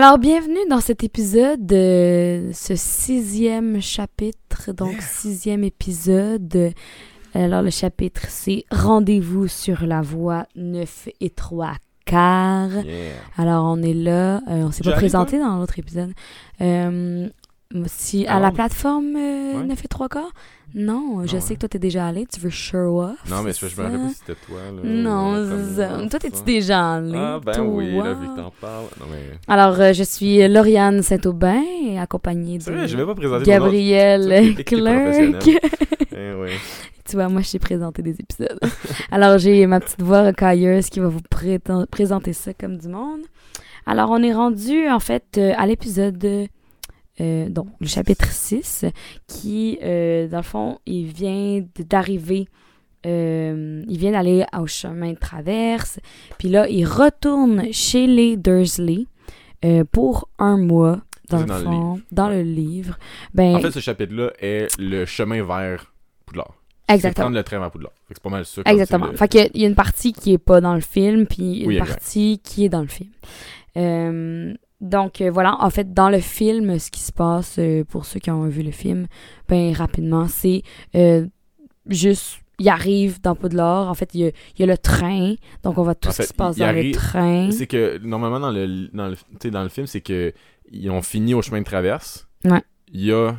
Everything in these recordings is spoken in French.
Alors, bienvenue dans cet épisode, de ce sixième chapitre, donc sixième épisode. Alors, le chapitre, c'est Rendez-vous sur la voie 9 et 3 quarts. Yeah. Alors, on est là. euh, on s'est pas présenté dans l'autre épisode. Euh, si, à la plateforme euh, Ouais. 9 et 3 quarts? Non, je Non, sais que toi, t'es déjà allé. Tu veux show off? Non, mais je me rappelle pas si c'était toi. Là, Non, comme- Toi, t'es-tu déjà allé? Ah, ben toi? oui, là, vu que t'en parles. Non, mais. Alors, euh, je suis Lauriane Saint-Aubin, accompagnée de vrai, je vais pas présenter. Gabriel Clark. Eh tu vois, moi, je sais présenter des épisodes. Alors, j'ai ma petite voix rocailleuse qui va vous présenter ça comme du monde. Alors, on est rendu, en fait, euh, à l'épisode, euh, donc, le chapitre 6, qui, euh, dans le fond, il vient d'arriver, euh, il vient d'aller au chemin de traverse, puis là, il retourne chez les Dursley pour un mois, dans le dans le fond, dans le livre. Ben, En fait, ce chapitre-là est le chemin vers Poudlard. Exactement. prendre le train vers Poudlard. C'est pas mal ça. Exactement. le- Fait que il y a une partie qui est pas dans le film, puis une Oui, partie qui est dans le film. Euh, donc euh, voilà, en fait, dans le film, ce qui se passe, euh, pour ceux qui ont vu le film, ben rapidement, c'est euh, juste, il arrive dans Poudlard, en fait, il y a, il y a le train, donc on voit tout En ce fait, qui se passe dans le arrive- train. C'est que normalement, dans le, dans le, tu sais, dans le film, c'est que ils ont fini au chemin de traverse. Ouais. Il y a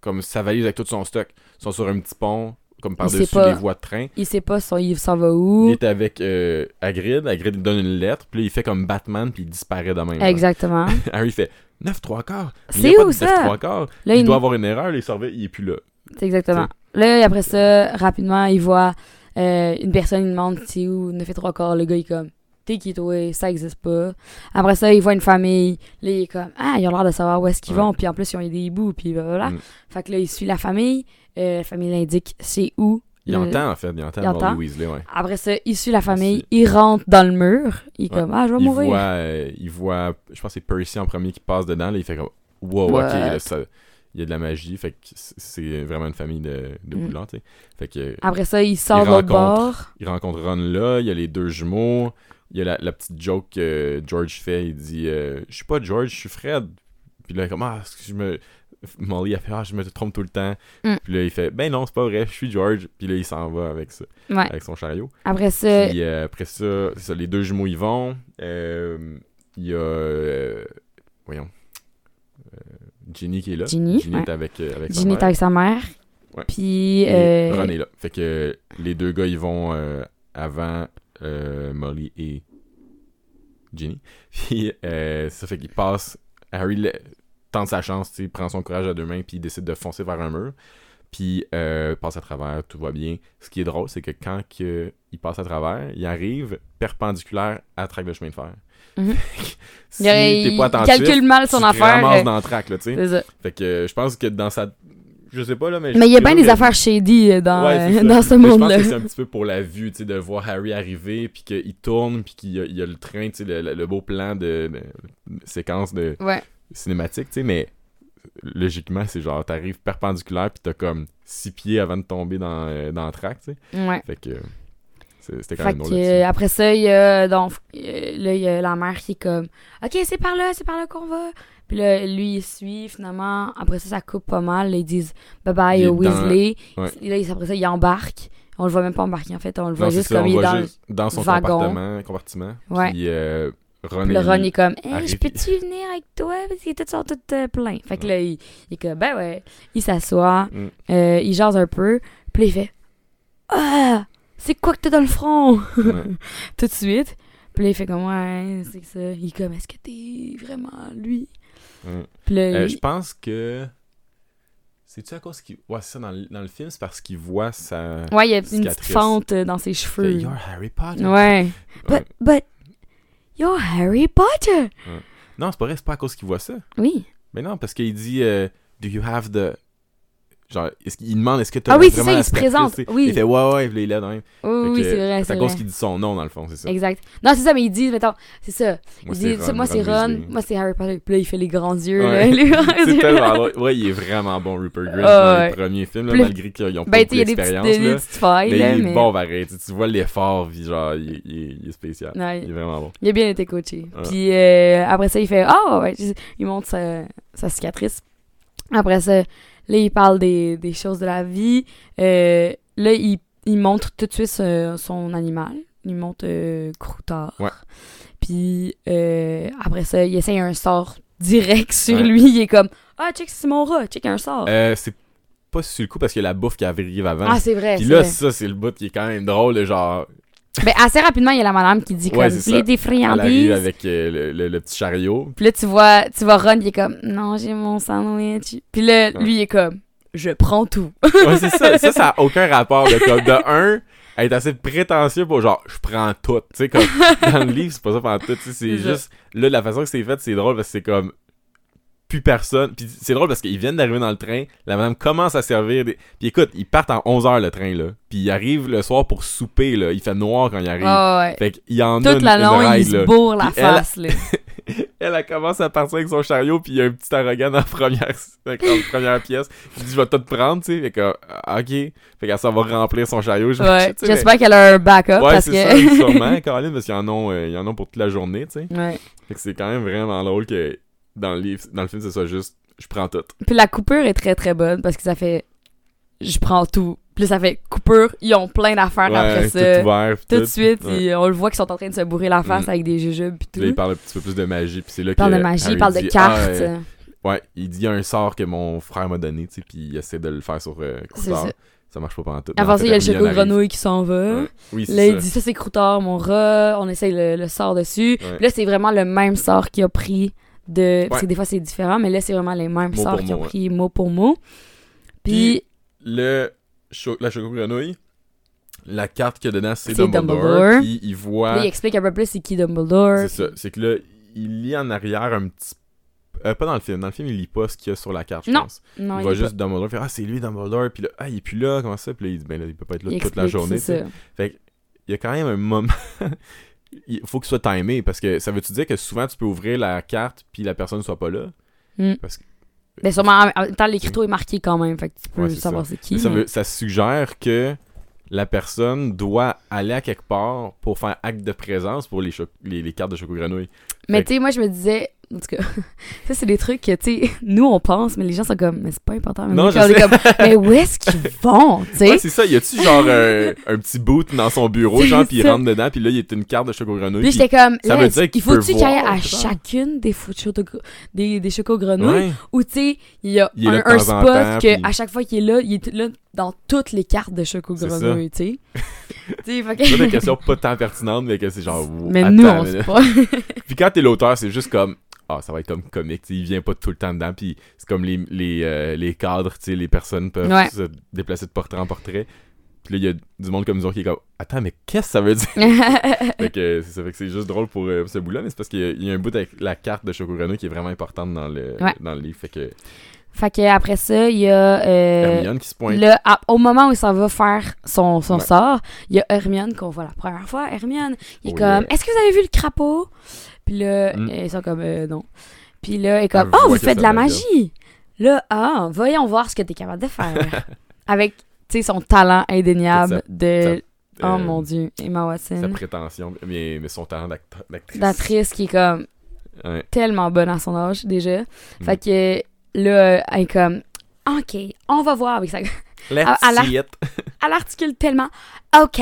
comme sa valise avec tout son stock. Ils sont sur un petit pont, comme par-dessus les voies de train. Il sait pas son, il s'en va Il où. est avec euh, Hagrid. Hagrid lui donne une lettre. Puis là, il fait comme Batman. Puis il disparaît de même. Exactement. Harry fait 9 3 quarts. C'est il où, ça? 9 3 quarts. Là, Il, il, doit avoir une erreur. Les surveille. Il est plus là. C'est exactement. Là, après ça, rapidement, il voit euh, une personne, il demande c'est où, ne fait trois quarts. Le gars, il est comme, t'es qui toi, ça existe pas. Après ça, il voit une famille. Là, il est comme, ah, ils ont l'air de savoir où est-ce qu'ils Ouais. vont. Puis en plus, ils ont des hiboux, puis voilà. Mm. Fait que là, il suit la famille. Euh, la famille l'indique c'est où. Il entend, en fait. Il entend il entend. Weasley, ouais. Après ça, il suit la famille. Il rentre dans le mur. Il est Ouais. comme, ah, je vais Il mourir. voit, euh, il voit, je pense que c'est Percy en premier qui passe dedans. Là, il fait comme, wow, What? ok, là, ça- il y a de la magie. Fait que c'est- vraiment une famille de, de Mm. Poudlard, tu sais. Fait que, Après ça, il sort rencontre- bord. il rencontre Ron là, il y a les deux jumeaux, il y a la, la petite joke que George fait, il dit euh, Je suis pas George, je suis Fred. Puis là, comme Ah, est-ce que je me. Molly a fait Ah, je me trompe tout le temps. Mm. Puis là, il fait Ben non, c'est pas vrai, je suis George. Puis là, il s'en va avec ça, Ouais. avec son chariot. Après ça, Puis euh, après ça, ça, les deux jumeaux y vont. Euh, Il y a. euh, voyons. Ginny qui est là. Ginny, Ginny ouais. est avec, avec sa Ginny est mère. avec sa mère. Ouais. Puis, Ron est là. Fait que les deux gars, ils vont avant Molly et Ginny. Puis ça fait qu'il passe. Harry tente sa chance, tu sais, prend son courage à deux mains, puis il décide de foncer vers un mur. Puis euh, passe à travers, tout va bien. Ce qui est drôle, c'est que quand que il passe à travers, il arrive perpendiculaire à traque de chemin de fer. Si il, t'es il pas attentif, calcule mal son tu te affaire. ramasses euh, dans la traque, là, tu sais. Fait que euh, je pense que dans sa... Je sais pas, là, mais... Mais il y a bien des affaires shady euh, dans, Ouais, euh, dans ce Mais monde-là. Je pense que c'est un petit peu pour la vue, tu sais, de voir Harry arriver, puis qu'il tourne, puis qu'il y, a- il y a le train, tu sais, le, le- le beau plan de, de- de séquence de Ouais. Cinématique, tu sais, mais logiquement, c'est genre, t'arrives perpendiculaire, puis t'as comme six pieds avant de tomber dans, euh, dans le track, tu sais. Ouais. Fait que c'est- c'était quand Fait même drôle. que, là-dessus. euh, après ça, il y a donc euh, là il y a la mère qui est comme OK, c'est par là, c'est par là qu'on va. Puis là lui il suit finalement. Après ça ça coupe pas mal, Là, ils disent bye bye au Weasley. Ouais. Et là il- après ça il embarque. On le voit même pas embarquer en fait, on le voit Non, juste ça, comme il est dans juste dans son compartiment, compartiment. Ouais. Puis euh, Ron le Ron est comme hey, je peux-tu venir avec toi? Parce qu'ils étaient sont tous euh, pleins. Fait que là il, il est comme ben ouais, il s'assoit, Mm. euh, il jase un peu, puis il fait ah, c'est quoi que t'as dans le front? Tout de suite. Puis là, il fait comme, ouais, c'est que ça. Il est comme, est-ce que t'es vraiment lui? Ouais. Puis là, Euh, il- je pense que. C'est-tu à cause qu'il. Ouais, c'est ça, dans le, dans le film, c'est parce qu'il voit sa. ouais, il y a une petite fente euh, dans ses cheveux. You're Harry Potter. Ouais. Ouais. But, but, you're Harry Potter! Non, c'est pas vrai, c'est pas à cause qu'il voit ça. Oui. Mais non, parce qu'il dit euh, Do you have the. Genre, est-ce qu'il demande est-ce que t'as Ah oui, c'est ça, il se présente, tu oui. Il fait ouais, ouais, il est là, même. Oui, oui, c'est vrai, C'est à cause qu'il dit son nom, dans le fond, c'est ça. Exact. Non, c'est ça, mais il dit, mettons, c'est ça. Moi, il dit, c'est tu sais, moi, c'est Ron, moi, c'est Harry Potter. Puis là, il fait les grands yeux, Ouais. là. les grands C'est yeux. tellement. Ouais, il est vraiment bon, Rupert Grint, Ah, dans les premiers films, malgré qu'ils ont pas Ben, tu sais, beaucoup il y a des petites, d'expérience. failles, Mais là, il est mais... bon, pareil. Tu tu vois l'effort, genre, il, est spécial. Il est vraiment bon. Il a bien été coaché. Puis euh, après ça, il fait Ah, ouais, il montre sa, sa cicatrice. Après ça, là, il parle des, des choses de la vie. Euh, là, il, il montre tout de suite son animal. Il montre euh, Croutard. Ouais. Puis euh, après ça, il essaye un sort direct sur Ouais. lui. Il est comme Ah, check, c'est mon rat, check un sort. Euh, c'est pas sur le coup parce qu'il y a la bouffe qui arrive avant. ah, c'est vrai. Puis là, vrai. ça, c'est le bout qui est quand même drôle, genre, Ben, assez rapidement, il y a la madame qui dit Ouais, comme ça. des elle arrive friandises. avec euh, le, le- le petit chariot. Puis là, tu vois, tu vois Ron, il est comme Non, j'ai mon sandwich. Puis là, Ouais. lui, il est comme Je prends tout. Ouais, c'est ça. Ça, ça a aucun rapport. De, comme, de un, elle est assez prétentieux pour genre, je prends tout. Tu sais, comme, dans le livre, c'est pas ça pendant tout. tu sais, C'est juste, là, la façon que c'est fait, c'est drôle parce que c'est comme, plus personne. Puis c'est drôle parce qu'ils viennent d'arriver dans le train, la madame commence à servir des. Puis écoute, ils partent en 11h le train, là. Puis ils arrivent le soir pour souper, là. Il fait noir quand ils arrivent. Ah ouais. Fait qu'il y en a Toute une, la longue, il ride, se là. bourre la Puis elle- face, là. Elle, elle commence à partir avec son chariot, puis il y a un petit arrogant dans la première, dans la première pièce. Il dit Je vais tout prendre, tu sais. Fait que, ah, ok. Fait qu'elle s'en va remplir son chariot. Ouais. mais- J'espère qu'elle a un backup Ouais, parce que. ça, sûrement, Caroline, parce qu'ils en ont, euh, ils en ont pour toute la journée, tu sais. ouais. Fait que c'est quand même vraiment drôle que dans le, livre, dans le film, ce soit juste je prends tout. Puis la coupure est très très bonne parce que ça fait Je prends tout. Puis ça fait coupure, ils ont plein d'affaires après Ouais, ça. tout ouvert. puis Tout de tout. suite, Ouais. ils- on le voit qu'ils sont en train de se bourrer la face Mm. avec des jujubes puis tout. Là, il parle un petit peu plus de magie, puis c'est là Il parle que de magie, il parle de cartes. Ah, euh, ouais, il dit il y a un sort que mon frère m'a donné, tu sais, puis il essaie de le faire sur euh, c'est Croutard. ça. Ça marche pas pendant tout. Avant ça, il y a le arrive. grenouille qui s'en va. Ouais. Oui, Là, c'est il ça. dit ça, c'est Croutard, mon rat. On essaye le, le sort dessus. Puis là, c'est vraiment le même sort qu'il a pris de. Parce que des fois, c'est différent, mais là, c'est vraiment les mêmes sorts qu'ils ont pris mot pour mot. Puis, le la choco grenouille, la carte qu'il y a dedans, c'est Dumbledore. Dumbledore. Puis il voit. il explique un peu plus c'est qui Dumbledore. C'est ça. C'est que là, il lit en arrière un petit. euh, pas dans le film. Dans le film, il lit pas ce qu'il y a sur la carte, je Non, pense. Non, il il voit juste Dumbledore. Il fait Ah, c'est lui, Dumbledore. Puis là, ah, il est plus là. Comment ça? Puis là, il dit Ben là, il peut pas être pas- là il toute la journée. ça. Fait il y a quand même un moment. il faut qu'il soit timé parce que ça veut-tu dire que souvent tu peux ouvrir la carte puis la personne soit pas là? Hmm. Parce que Mais sûrement, en même temps, l'écriture est marqué quand même. Fait que tu peux Ouais, savoir c'est qui. ça, mais- veut- ça suggère que la personne doit aller à quelque part pour faire acte de présence pour les, les, les cartes de choco grenouille. Mais tu sais, moi, je me disais, en tout cas, ça, c'est des trucs que, tu sais, nous, on pense, mais les gens sont comme, mais c'est pas important. Mais Non, je sais. comme, mais où est-ce qu'ils vont, tu sais? Ouais, c'est ça. Y a-tu genre un, un petit boot dans son bureau, genre, puis il rentre dedans, puis là, il y a une carte de choco grenouille. Puis j'étais comme, ça veut dire qu'il il faut-tu peut qu'il y ait à chacune des des, des chocos grenouilles, Ouais. ou tu sais, il y a Il un, spot temps, que puis- à chaque fois qu'il est là, il est là dans toutes les cartes de grenouilles, tu sais. Tu que- C'est des questions pas tant pertinentes, mais que c'est genre. Mais attends, nous, on mais pas. Puis quand t'es l'auteur, c'est juste comme. Ah, ça va être comme comique, il vient pas tout le temps dedans, puis c'est comme les, les, euh, les cadres, tu sais, les personnes peuvent Ouais. se déplacer de portrait en portrait. Puis là, il y a du monde comme nous autres qui est comme Attends, mais qu'est-ce que ça veut dire? Fait que euh, ça, fait que c'est juste drôle pour euh, ce bout-là, mais c'est parce qu'il y y, a un bout avec la carte de Choco Grenouille qui est vraiment importante dans le, Ouais. dans le livre. Fait que fait que après ça, il y a. euh, Hermione qui se pointe. À- au moment où il s'en va faire son, son Ouais. sort, il y a Hermione qu'on voit la première fois. Hermione, il est Oh, comme yeah. Est-ce que vous avez vu le crapaud? Puis là, Mm. ils sont comme euh, Non. Puis là, elle est comme Elle Oh, vous faites de la bien. magie Là, ah, voyons voir ce que t'es capable de faire. Avec, tu sais, son talent indéniable de. sa- oh euh, mon dieu, Emma Sa Watson. prétention, mais, mais son talent d'actrice. L'actrice qui est comme Ouais. tellement bonne à son âge déjà. Mm. Fait que là, elle est comme OK, on va voir avec ça. Let's à see it. Elle articule tellement OK,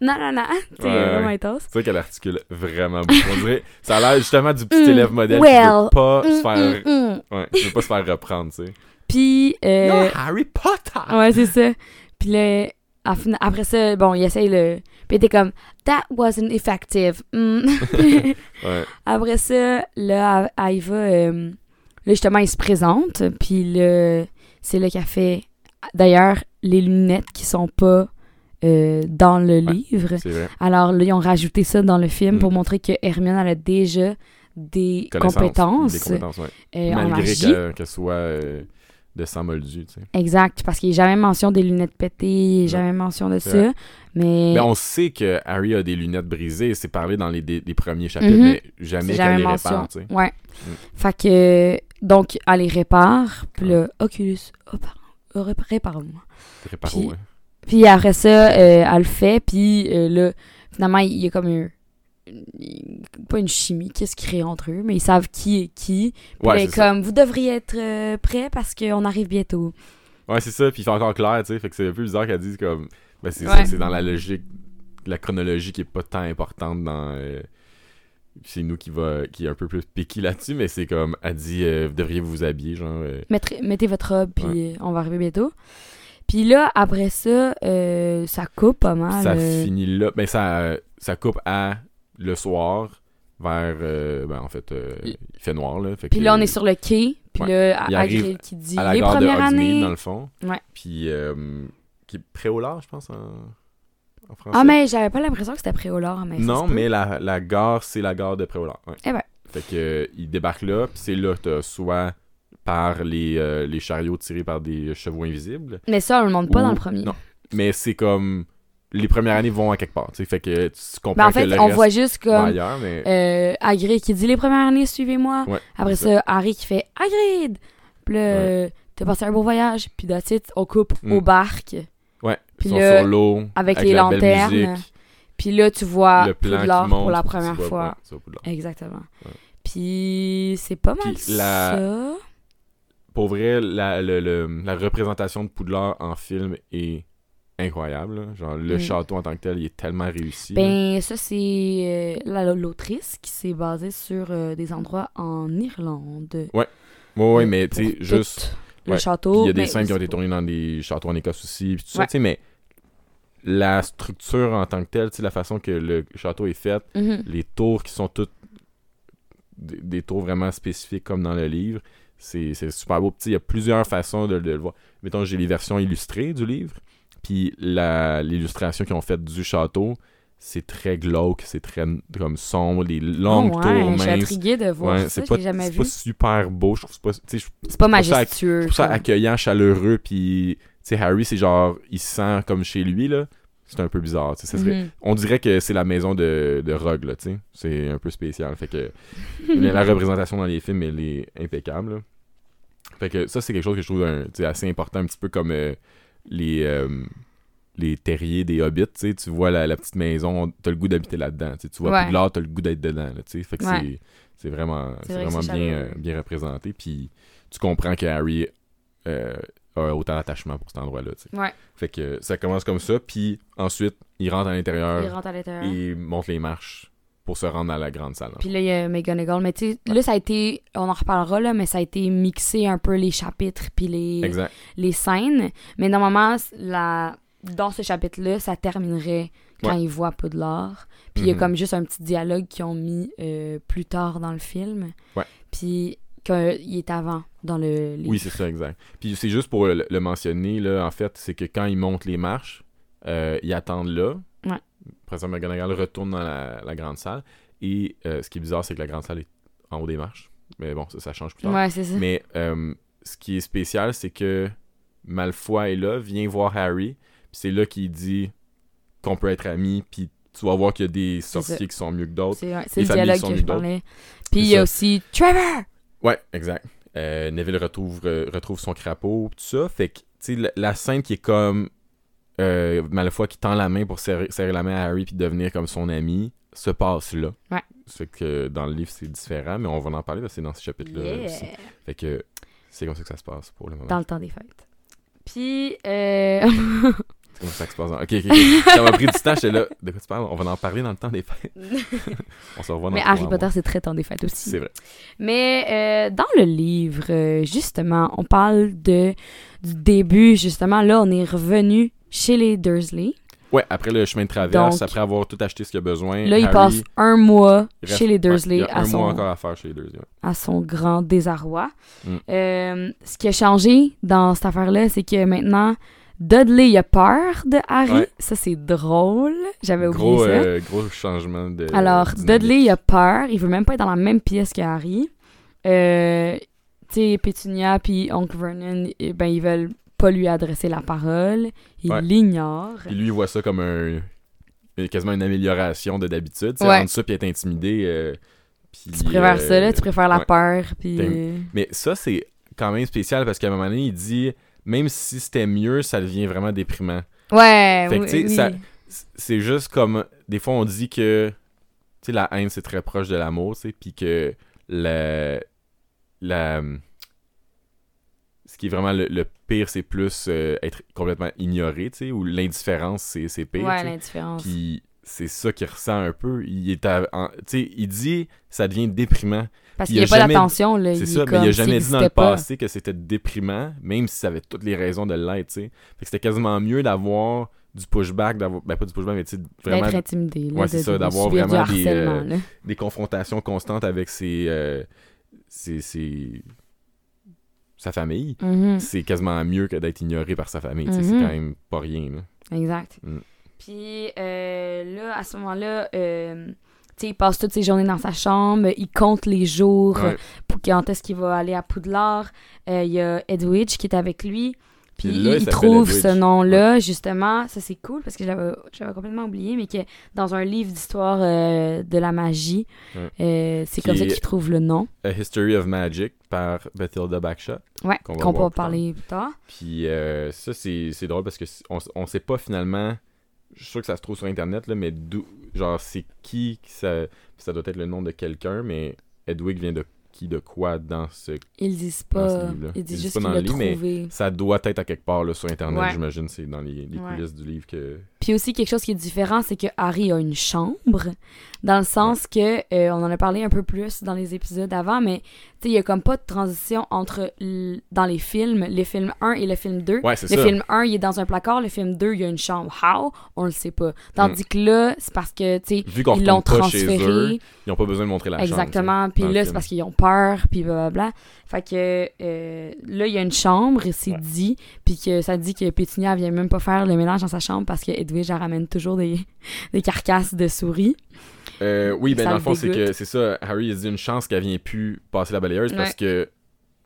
non, non, non. Sais, Ouais, vraiment intense. C'est vrai qu'elle articule vraiment beaucoup. On dirait, ça a l'air justement du petit Mm, élève modèle well, qui veut pas se Mm, faire, mm, ouais, qui veut pas se faire reprendre, tu sais. Puis, euh, Non, Harry Potter! ouais, c'est ça. Puis là, après ça, bon, il essaye le. Puis était comme, That wasn't effective. Ouais. après ça, là, elle, elle y va. euh, là, justement, il se présente. Puis là, c'est là qu'elle fait. D'ailleurs, les lunettes qui sont pas euh, dans le Ouais. livre. Vrai. Alors là, ils ont rajouté ça dans le film Mm. pour montrer que Hermione elle a déjà des compétences Des compétences, ouais. euh, Malgré qu'elle qu'elle soit euh, de sang moldu, tu sais. Exact, parce qu'il n'y a jamais mention des lunettes pétées, il n'y a jamais mention de ça. Mais, Mais on sait que Harry a des lunettes brisées, c'est parlé dans les, des- les premiers chapitres, Mhm. mais jamais qu'elle les répare, tu sais. Ouais. Mm. Fait que, donc, elle les répare, puis là, Oculus, oh, pardon, rép- répare-moi. Réparo, Puis- après ça, euh, elle le fait, puis euh, là, finalement, il y a comme un. une- Pas une chimie qui se crée entre eux, mais ils savent qui est qui. Puis Ouais, là, c'est ça. comme, vous devriez être euh, prêts parce qu'on arrive bientôt. Ouais, c'est ça, puis il fait encore clair, tu sais, fait que c'est un peu bizarre qu'elle dise comme... Ben, c'est Ouais. ça, c'est dans la logique, la chronologie qui est pas tant importante dans... c'est nous qui va qui est un peu plus piqué là-dessus, mais c'est comme, elle dit, euh, vous devriez vous habiller, genre... euh, Mettre- mettez votre robe, puis euh, on va arriver bientôt. Puis là, après ça, euh, ça coupe pas mal. ça finit là. Ben, ça, ça coupe à le soir, vers... ben, en fait, euh, il fait noir, là. Puis là, on est sur le quai, puis Ouais. là, Il arrive qui dit à la les gare de premières Hogsmeade, années. dans le fond. Ouais. Puis, euh, qui est près au large, je pense, en, en français. Ah, mais j'avais pas l'impression que c'était Préolard, mais non, mais la, la gare, c'est la gare de Préolard. Ouais. Eh ben. Fait que, euh, il débarque là, puis c'est là que t'as soit par les, euh, les chariots tirés par des chevaux invisibles, Mais ça, on le montre pas Ou- dans le premier. non. mais c'est comme... Les premières années vont à quelque part, fait que tu comprends Mais en que fait, le on reste voit juste comme ailleurs, mais... euh, Hagrid qui dit les premières années, suivez-moi. Ouais, Après ça, Harry qui fait Hagrid. Puis là, euh, t'as passé un beau voyage. Puis that's it, on coupe Mm. aux barques. Ouais, Puis ils sont là, sur l'eau, avec les la belle lanternes, musique, Puis là, tu vois le plan Poudlard monte, pour la première vois- fois. ouais. Exactement. Ouais. Puis c'est pas mal Puis la- ça. pour vrai, la, le- le- la représentation de Poudlard en film est incroyable. là. Genre, le Mm. château en tant que tel, il est tellement réussi. là. Ben, ça, c'est euh, la- l'autrice qui s'est basée sur euh, des endroits en Irlande. Ouais, ouais, Euh, mais tu sais, juste. Le château. Il y a des scènes qui ont été tournées dans des châteaux en Écosse aussi, puis tout ça, tu sais, mais la structure en tant que telle, tu sais, la façon que le château est fait, Mhm. les tours qui sont toutes des, des tours vraiment spécifiques comme dans le livre, c'est super beau. Il y a plusieurs façons de, de le voir. Mettons, j'ai les versions illustrées du livre, puis l'illustration qu'ils ont faite du château, c'est très glauque, c'est très comme sombre, les longues Oh, ouais, tours Je suis intriguée de voir Ouais, ça, c'est pas, jamais c'est vu. pas super beau, je trouve pas, C'est pas majestueux. je trouve ça accueillant, chaleureux, puis tu sais, Harry, c'est genre, il se sent comme chez lui, là. C'est un peu bizarre, ça serait- Mhm. on dirait que c'est la maison de, de Rogue, là, tu sais. C'est un peu spécial. Fait que la représentation dans les films, elle est impeccable. là. Fait que ça, c'est quelque chose que je trouve un- assez important, un petit peu comme euh, les, euh, les terriers des hobbits, tu vois la, la petite maison, t'as le goût d'habiter là-dedans. tu vois Ouais. Poudlard, t'as le goût d'être dedans, là. Fait que Ouais. c'est- vraiment, C'est vrai bien, euh, représenté. Puis tu comprends que Harry euh, a autant d'attachement pour cet endroit-là. Ouais, Fait que ça commence comme ça, puis ensuite, il rentre à l'intérieur il rentre à l'intérieur. et monte les marches pour se rendre à la grande salle. Puis là, il y a McGonagall. Mais tu sais, là, ça a été, on en reparlera, là, mais ça a été mixé un peu les chapitres puis les, Exact. les scènes. Mais normalement, la... dans ce chapitre-là, ça terminerait quand Ouais. ils voient Poudlard. Puis il y a Mhm. comme juste un petit dialogue qu'ils ont mis euh, plus tard dans le film. Ouais. Puis qu'il est avant dans le livre. Oui, c'est ça, exact. Puis c'est juste pour le, le mentionner, là, en fait, c'est que quand ils montent les marches, euh, ils attendent là. Ouais. Professeur McGonagall retourne dans la, la grande salle. Et euh, ce qui est bizarre, c'est que la grande salle est en haut des marches. Mais bon, ça, ça change plus tard. Ouais, c'est ça. Mais ce qui est spécial, c'est que Malfoy est là, vient voir Harry. C'est là qu'il dit qu'on peut être amis. Puis tu vas voir qu'il y a des sorciers qui sont mieux que d'autres. C'est le dialogue sont que mieux je parlais. Puis il y a aussi Trevor! Ouais, exact. Euh, Neville retrouve, euh, retrouve son crapaud, tout ça. Fait que, tu sais, la, la scène qui est comme euh, Malfoy qui tend la main pour serrer, serrer la main à Harry puis devenir comme son ami, se passe là. Ouais. Fait que dans le livre, c'est différent, mais on va en parler parce que c'est dans ce chapitre-là Yeah. aussi. Fait que c'est comme ça que ça se passe pour le moment. Dans le temps des fêtes. Puis, euh... C'est comme ça que se passe. Ok, ok, ok. ça m'a pris du temps, j'étais là. De quoi tu parles? On va en parler dans le temps des fêtes. on se revoit dans mais Harry. Potter, c'est très temps des fêtes aussi. C'est vrai. Mais euh, dans le livre, euh, justement, on parle de du début. Justement, là, on est revenu chez les Dursley. Ouais, après le chemin de traverse, Donc- après avoir tout acheté ce qu'il a besoin. Là, il Harry passe un mois reste- chez les ouais, Dursley il y a à, un son, mois encore à faire chez les Dursley. ouais. à son grand désarroi. Mm. Euh, ce qui a changé dans cette affaire-là, c'est que maintenant, Dudley a peur de Harry. Ouais. Ça, c'est drôle. J'avais oublié Gros, ça. euh, gros changement de. Alors, dynamique. Dudley, a peur. Il veut même pas être dans la même pièce que Harry. Euh, tu sais, Pétunia puis Oncle Vernon, eh ben, ils veulent pas lui adresser la parole. Ils Ouais. l'ignorent. Puis lui, il voit ça comme un. quasiment une amélioration de d'habitude. Tu Ouais. ça puis être intimidé. euh, Tu préfères ça, là, tu préfères la peur, puis... Mais ça, c'est quand même spécial parce qu'à un moment donné, il dit même si c'était mieux, ça devient vraiment déprimant. Ouais, Fait que, oui, ça- C'est juste comme. Des fois, on dit que. Tu sais, la haine, c'est très proche de l'amour, tu sais, puis que la. La. Ce qui est vraiment le, le pire, c'est plus euh, être complètement ignoré, tu sais, ou l'indifférence, c'est pire. Ouais, l'indifférence. Puis c'est ça qu'il ressent un peu. Il est à- en- il dit ça devient déprimant. Parce il qu'il n'y a pas d'attention, là. C'est il ça, est mais il comme a s'il jamais dit dans le pas. passé que c'était déprimant, même si ça avait toutes les raisons de l'être, c'était quasiment mieux d'avoir du pushback, d'avoir ben pas du pushback, mais tu sais, vraiment D'être intimidé, Ouais, c'est ça, d'avoir vraiment des, euh, des confrontations constantes avec ses, euh, ses- ses- sa famille. Mhm. C'est quasiment mieux que d'être ignoré par sa famille, c'est Mhm. quand même pas rien, là. Exact. Mm. Puis euh, là, à ce moment-là, euh, tu sais, il passe toutes ses journées dans sa chambre, il compte les jours Ouais. pour quand est-ce qu'il va aller à Poudlard. Euh, Il y a Edwidge qui est avec lui. Puis il, là, il il s'appelle trouve Edwidge. ce nom-là, justement. Ça, c'est cool parce que j'avais complètement oublié, mais que dans un livre d'histoire euh, de la magie, Ouais. euh, c'est comme ça qu'il trouve le nom. A History of Magic par Bethilda Backshot. Ouais, qu'on va plus parler plus tard. Puis euh, ça, c'est drôle parce que on, on sait pas finalement. Je suis sûr que ça se trouve sur internet, là, mais d'où. Genre, c'est qui ça. Ça doit être le nom de quelqu'un, mais Edwig vient de qui, de quoi dans ce. Ils disent Dans ce pas. livre-là? Ils Ils disent disent juste pas qu'il dans l'a le livre, mais- trouvé. Ça doit être à quelque part là, sur internet, Ouais. j'imagine. C'est dans les, les Ouais. coulisses du livre que. Puis aussi, quelque chose qui est différent, c'est que Harry a une chambre, dans le sens que, euh, on en a parlé un peu plus dans les épisodes avant, mais il y a comme pas de transition entre, dans les films, le film 1 et le film 2. Ouais, Le ça. film 1, il est dans un placard, le film 2, il y a une chambre. How? On le sait pas. Tandis que là, c'est parce que, tu sais, ils l'ont chez eux, transféré. ils ont pas besoin de montrer la chambre. Exactement. Puis là, c'est parce qu'ils ont peur, puis blablabla. Fait que euh, là, il y a une chambre, c'est Ouais. dit, puis que ça dit que Pétunia vient même pas faire le ménage dans sa chambre parce que Elle ramène toujours des, des carcasses de souris. Euh, oui, ben Ça dans le fond, c'est que c'est ça. Harry, il a dit une chance qu'elle vient plus passer la balayeuse parce que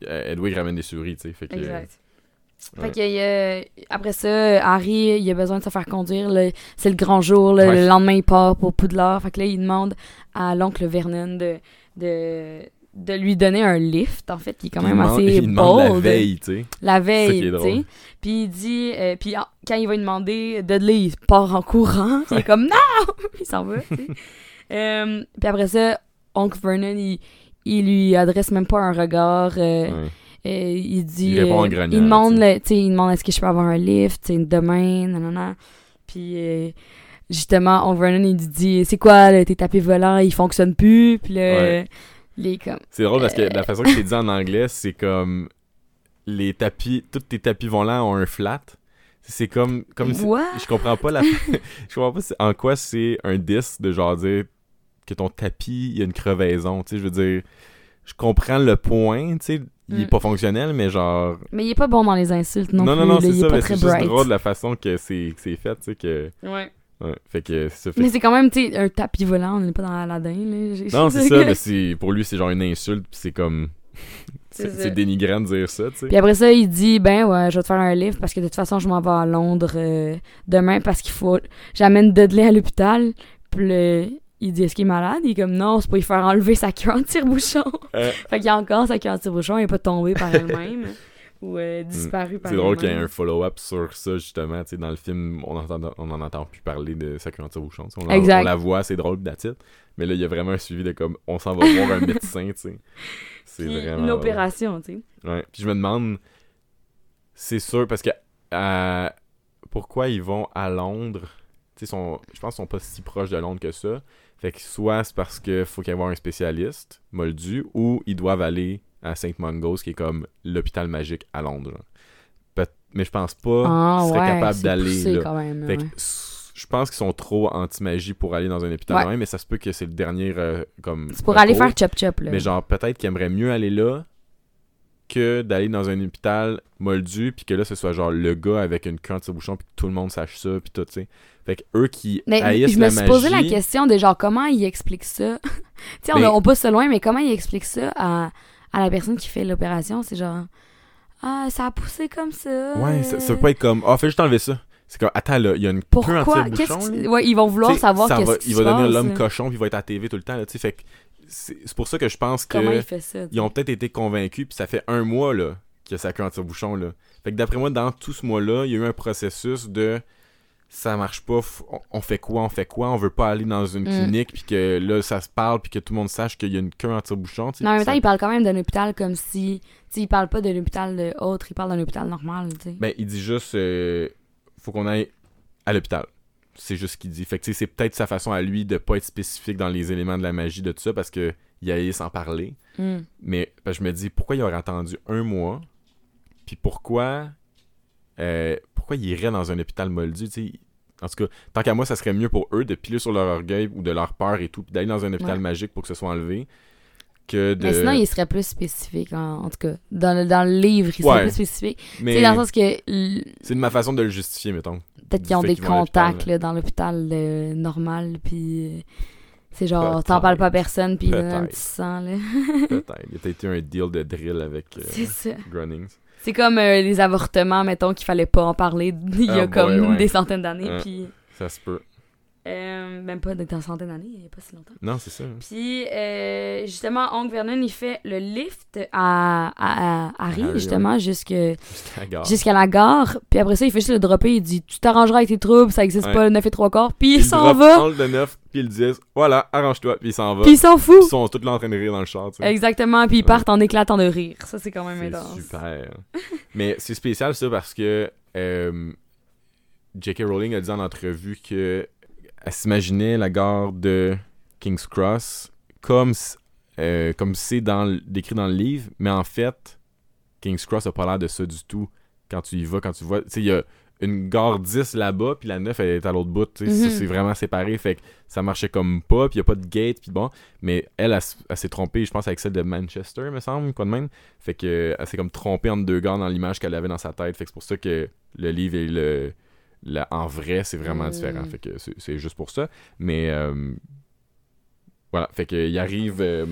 euh, Edwig ramène des souris, tu sais. Fait que. Ouais. que, euh, après ça, Harry, il a besoin de se faire conduire. C'est le grand jour. là. Ouais. Le lendemain, il part pour Poudlard. Fait que là, il demande à l'oncle Vernon de, de, de lui donner un lift, en fait, qui est quand même assez il demande la bold. veille, tu sais. La veille, tu sais. Puis il dit, euh, puis quand il va lui demander, Dudley, il part en courant. Il est comme non! il s'en va, tu sais. Euh, puis après ça, Oncle Vernon, il, il lui adresse même pas un regard. euh, Ouais. euh, il dit. Il répond en grognant, il demande, tu sais. il demande est-ce que je peux avoir un lift, tu sais, demain, nanana. Puis justement, Oncle Vernon, il lui dit c'est quoi, tes tapis volants, ils fonctionnent plus. Puis là, Ouais. Est comme. C'est drôle parce que Euh. la façon que c'est dit en anglais, c'est comme les tapis, tous tes tapis volants ont un flat. C'est comme comme si- je comprends pas la je comprends pas en quoi c'est un 10 de genre dire que ton tapis il y a une crevaison, tu sais, je veux dire je comprends le point, tu sais, il est Mm. pas fonctionnel mais genre Mais il est pas bon dans les insultes non, non plus. non non, là, c'est est ça, c'est juste drôle la façon que c'est que c'est fait, tu sais que Ouais. Ouais, fait que c'est ça fait Mais c'est quand même, tu sais, un tapis volant, on n'est pas dans Aladdin, là. Non, c'est ça, mais c'est pour lui c'est genre une insulte, puis c'est comme C'est dénigrant de dire ça, tu sais. Puis après ça, il dit, ben ouais, je vais te faire un livre parce que de toute façon, je m'en vais à Londres euh, demain parce qu'il faut... J'amène Dudley à l'hôpital. Puis là, il dit, est-ce qu'il est malade? Il est comme, non, c'est pour lui faire enlever sa queue en tire-bouchon. Euh, fait qu'il y a encore sa queue en tire-bouchon, elle est pas tombée par elle-même. Ou euh, disparue par C'est drôle qu'il y ait un follow-up sur ça, justement. Tu sais, dans le film, on, entend, on en entend plus parler de sa cure bouchon. On, on la voit, c'est drôle, it. Mais là, il y a vraiment un suivi de comme, on s'en va voir un médecin, tu sais. C'est vraiment. une opération, tu sais. Ouais. Puis je me demande, c'est sûr, parce que euh, pourquoi ils vont à Londres? Tu sais, sont- je pense qu'ils sont pas si proches de Londres que ça. Fait que soit c'est parce qu'il faut qu'il y ait un spécialiste, Moldu, ou ils doivent aller à Saint Mungo's, qui est comme l'hôpital magique à Londres. genre. Mais je pense pas Ah qu'ils seraient ouais, capables d'aller poussé là. quand même. Fait que ouais. s- je pense qu'ils sont trop anti-magie pour aller dans un hôpital Ouais. de même, mais ça se peut que c'est le dernier euh, comme C'est pour aller faire chop-chop, là. Mais genre, peut-être qu'ils aimeraient mieux aller là que d'aller dans un hôpital moldu, puis que là, ce soit genre le gars avec une queue de bouchon, puis que tout le monde sache ça, puis tout, tu sais. Fait que eux qui Mais haïssent je me suis magie... posé la question de genre comment il explique ça? tu sais, on, Ben- on pousse ça loin, mais comment il explique ça à, à la personne qui fait l'opération, c'est genre Ah, ça a poussé comme ça. Ouais, ça, ça peut pas être comme Ah, fais juste enlever ça. C'est comme Attends, là, il y a une Pourquoi? bouchon que- Ouais, ils vont vouloir savoir ça qu'est-ce va, qui Il se va devenir l'homme là. cochon, puis il va être à la TV tout le temps, là, tu sais. Fait que c'est pour ça que je pense que. Comment il fait ça? tu Ils ont peut-être été convaincus, puis ça fait un mois là, qu'il y a sa queue en tire-bouchon. Là. Fait que d'après moi, dans tout ce mois-là, il y a eu un processus de ça marche pas, on, fait quoi, on fait quoi, on veut pas aller dans une Mm. clinique, puis que là, ça se parle, puis que tout le monde sache qu'il y a une queue en tire-bouchon. Mais en même temps, Ça- il parle quand même d'un hôpital comme si. Tu il parle pas de l'hôpital de autre, il parle d'un hôpital normal, tu sais. Ben, il dit juste euh, faut qu'on aille à l'hôpital. C'est juste ce qu'il dit. Fait que tu sais, c'est peut-être sa façon à lui de pas être spécifique dans les éléments de la magie de tout ça, parce que il a s'en parler. Hmm. Mais ben, je me dis, pourquoi il aurait attendu un mois? Puis pourquoi euh, pourquoi il irait dans un hôpital moldu? tu sais? En tout cas, tant qu'à moi, ça serait mieux pour eux de piler sur leur orgueil ou de leur peur et tout, puis d'aller dans un hôpital Ouais. magique pour que ce soit enlevé, que de... Mais sinon, il serait plus spécifique, en, en tout cas. Dans le, dans le livre, il serait Ouais. plus spécifique. Mais dans le sens que l- c'est de ma façon de le justifier, mettons. peut-être qu'ils ont des contacts là, dans l'hôpital euh, normal, puis euh, c'est genre, t'en parles pas à personne, puis il donne un petit sang, là. Peut-être. Il y a peut-être eu un deal de drill avec euh. Grunnings. C'est comme euh, les avortements, mettons, qu'il fallait pas en parler il y a Ah, comme ouais. des centaines d'années, puis... Ça se peut. euh, même pas des centaines d'années, il y a pas si longtemps. Non, c'est ça. Puis, euh, justement, Oncle Vernon, il fait le lift à, à, à Harry, Harry, justement, Jusqu'à la gare. jusqu'à la gare. Puis après ça, il fait juste le dropper. Il dit Tu t'arrangeras avec tes troubles, ça existe Ouais. pas, le 9 et 3 quarts. Puis il Il s'en va. entre le 9 puis le 10. Voilà, arrange-toi. Puis il s'en va. Puis il s'en Puis fout. ils sont tous là en train de rire dans le char. Exactement. Puis ils Ouais. partent en éclatant de rire. Ça, c'est quand même intense. super. Mais c'est spécial ça parce que euh, J.K. Rowling a dit en entrevue que elle s'imaginait la gare de King's Cross comme euh, comme c'est dans décrit dans le livre, mais en fait King's Cross a pas l'air de ça du tout quand tu y vas, quand tu vois, tu sais il y a une gare 10 là-bas, puis la 9 elle est à l'autre bout, tu sais, ça, Mhm. c'est vraiment séparé, fait que ça marchait comme pas, puis il a pas de gate, puis bon, mais elle, elle, s'est trompée, je pense, avec celle de Manchester, me semble, quoi de même. Fait que elle s'est comme trompée entre deux gares dans l'image qu'elle avait dans sa tête. Fait que c'est pour ça que le livre et le, la- en vrai, c'est vraiment Mm. différent. Fait que c'est c'est juste pour ça. Mais euh, voilà, fait que il arrive. euh,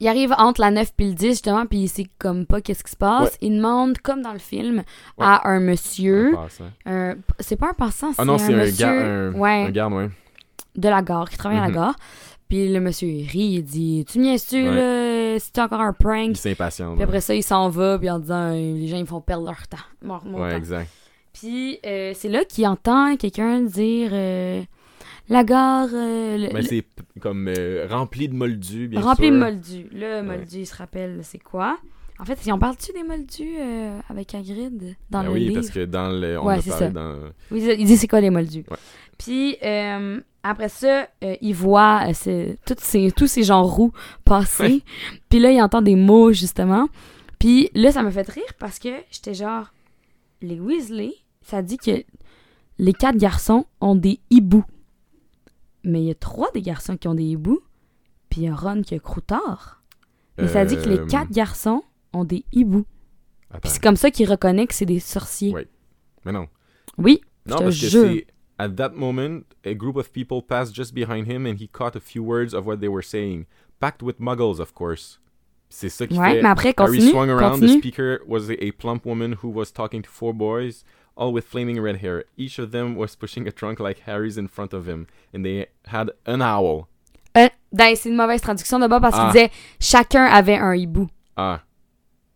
Il arrive entre la 9 puis le 10, justement. Puis il sait comme pas qu'est-ce qui se passe. Ouais. Il demande, comme dans le film, à un monsieur. un- C'est pas un passant, c'est Ah non, c'est un, monsieur un, ouais, un garde, ouais. de la gare qui travaille à Mhm. la gare. Puis le monsieur, il rit. Il dit Tu me Ouais. là? C'est encore un prank? Il s'impatiente. Puis après ça, il s'en va, puis en disant, euh, les gens, ils font perdre leur temps. Mon, mon Ouais, temps. exact. Puis euh, c'est là qu'il entend quelqu'un dire, euh, la gare, euh, le- Mais le- c'est comme euh, rempli de moldus, bien rempli sûr. de moldus. Le moldu, il se rappelle, c'est quoi? En fait, si on parle-tu des moldus euh, avec Hagrid dans Ben le oui, livre? parce que dans le. On Ouais, c'est ça. dans. Oui, il dit- c'est quoi les moldus? Ouais. Puis euh, après ça, euh, il voit toutes ces, tous ces gens roux passer. Puis là, il entend des mots, justement. Puis là, ça me fait rire parce que j'étais genre, les Weasley, ça dit que les quatre garçons ont des hiboux. Mais il y a trois des garçons qui ont des hiboux. Puis il y a Ron qui a Croutard. Mais ça dit que les Euh, quatre garçons ont des hiboux. Puis c'est comme ça qu'il reconnaît que c'est des sorciers. Ouais. Mais non. Oui, Non, parce que c'est At that moment, a group of people passed just behind him and he caught a few words of what they were saying. Packed with muggles, of course. C'est ça qui ouais, fait. mais après, Harry continue, swung around. The continue. speaker was a plump woman who was talking to four boys, all with flaming red hair. Each of them was pushing a trunk like Harry's in front of him, and they had an owl. Euh, ben, c'est une mauvaise traduction de bas parce Ah. qu'il disait chacun avait un hibou. Ah.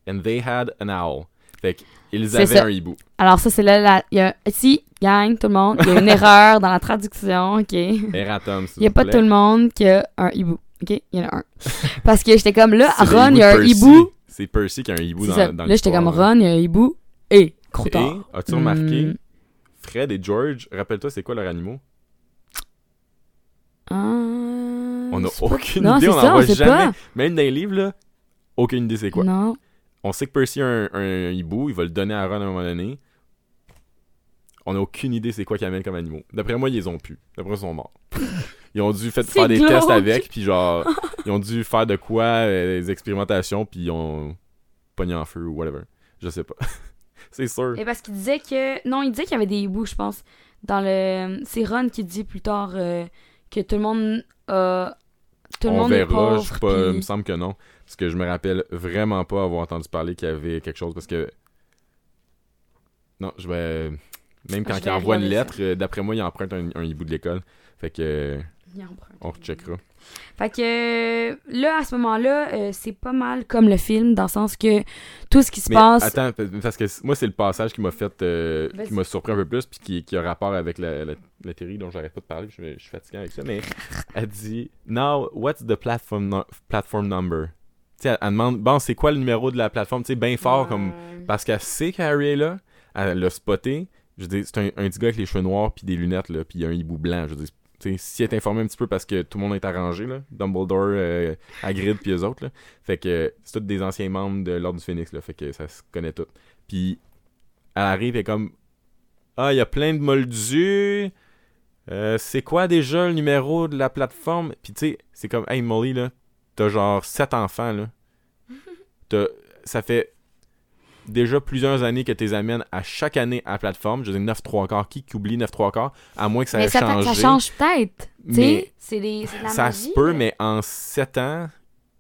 And they had an owl. Fait qu'ils avaient ça. un hibou. Alors, ça, c'est là. La... Il y a... Si, gang, tout le monde, il y a une erreur dans la traduction, OK? Il Erratum, s'il n'y a pas plaît. tout le monde qui a un hibou. OK? Il y en a un. Parce que j'étais comme là, Ron, il y a un Percy. hibou. C'est Percy qui a un hibou dans, dans Là, j'étais comme Ron, il y a un hibou et Croutard. Et, as-tu remarqué, Hmm. Fred et George, rappelle-toi, c'est quoi leurs animaux? Ah, On n'a pas- aucune non, idée, on n'en voit sait jamais. pas. Même dans les livres, là, aucune idée c'est quoi. Non. On sait que Percy a un, un hibou, il va le donner à Ron à un moment donné. On n'a aucune idée c'est quoi qu'ils amènent comme animaux. D'après moi, ils les ont plus. D'après moi, ils sont morts. Ils ont dû fait- faire des glauque. tests avec, puis genre, ils ont dû faire de quoi, euh, des expérimentations, puis ils ont pogné en feu ou whatever. Je sais pas. c'est sûr. Et parce qu'il disait que. Non, il disait qu'il y avait des hiboux, je pense. Dans le. C'est Ron qui dit plus tard euh, que tout le monde a tout le on monde est verra, pauvre. je pas, il me semble que non. Parce que je me rappelle vraiment pas avoir entendu parler qu'il y avait quelque chose. Parce que. Non, je vais. Même quand il envoie une lettre, euh, d'après moi, il emprunte un, un hibou de l'école. Fait que. Il emprunte. on recheckera. Fait que euh, là, à ce moment-là, euh, c'est pas mal comme le film, dans le sens que tout ce qui se Mais passe. attends, pa- parce que moi, c'est le passage qui m'a fait. euh, qui m'a surpris un peu plus, puis qui, qui a rapport avec la, la, la théorie dont j'arrête pas de parler. Je, je suis fatigué avec ça. Mais elle dit Now, what's the platform, no- platform number? Tu sais, elle, elle demande Bon, c'est quoi le numéro de la plateforme? Tu sais, bien fort, comme. Parce qu'elle sait qu'Harry est là, elle l'a spoté. Je dire, c'est un, un petit gars avec les cheveux noirs puis des lunettes, là, puis il y a un hibou blanc. Je sais, si elle est informée un petit peu parce que tout le monde est arrangé, là, Dumbledore, euh, Hagrid puis eux autres, là. Fait que c'est tous des anciens membres de l'Ordre du Phénix, là, fait que ça se connaît tout. Puis elle arrive et comme Ah, il y a plein de moldus. Euh, c'est quoi déjà le numéro de la plateforme? Puis tu sais, c'est comme Hey Molly, là, t'as genre sept enfants, là. T'as- ça fait déjà plusieurs années que tu les amènes à chaque année à la plateforme. Je veux dire, 9 3 quarts. Qui qui oublie 9 3 quarts? À moins que ça mais ait ça, changé. ça change peut-être. Tu sais, Mais c'est des- de la ça magie, se peut, mais en 7 ans,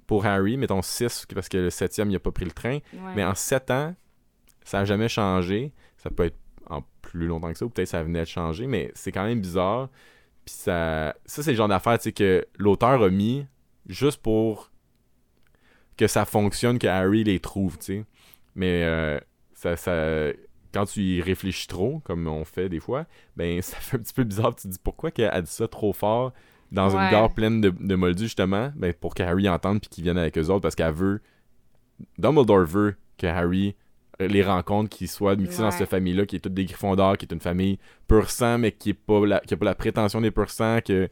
pour Harry, mettons 6, parce que le 7e, il a pas pris le train. Ouais. Mais en 7 ans, ça n'a jamais changé. Ça peut être en plus longtemps que ça, ou peut-être ça venait de changer, mais c'est quand même bizarre. Puis ça, ça c'est le genre d'affaire tu sais, que l'auteur a mis juste pour que ça fonctionne, que Harry les trouve, tu sais. Mais euh, ça, ça, quand tu y réfléchis trop, comme on fait des fois, ben ça fait un petit peu bizarre. Tu te dis pourquoi qu'elle a dit ça trop fort dans Ouais. une gare pleine de, de moldus, justement, ben pour que Harry entende puis qu'il vienne avec eux autres, parce qu'elle veut. Dumbledore veut que Harry euh, les rencontre, qu'ils soient mixés dans Ouais. cette famille-là, qui est toute des griffons d'or, qui est une famille pur sang, mais qui est pas la, qui pas la prétention des pur sang, que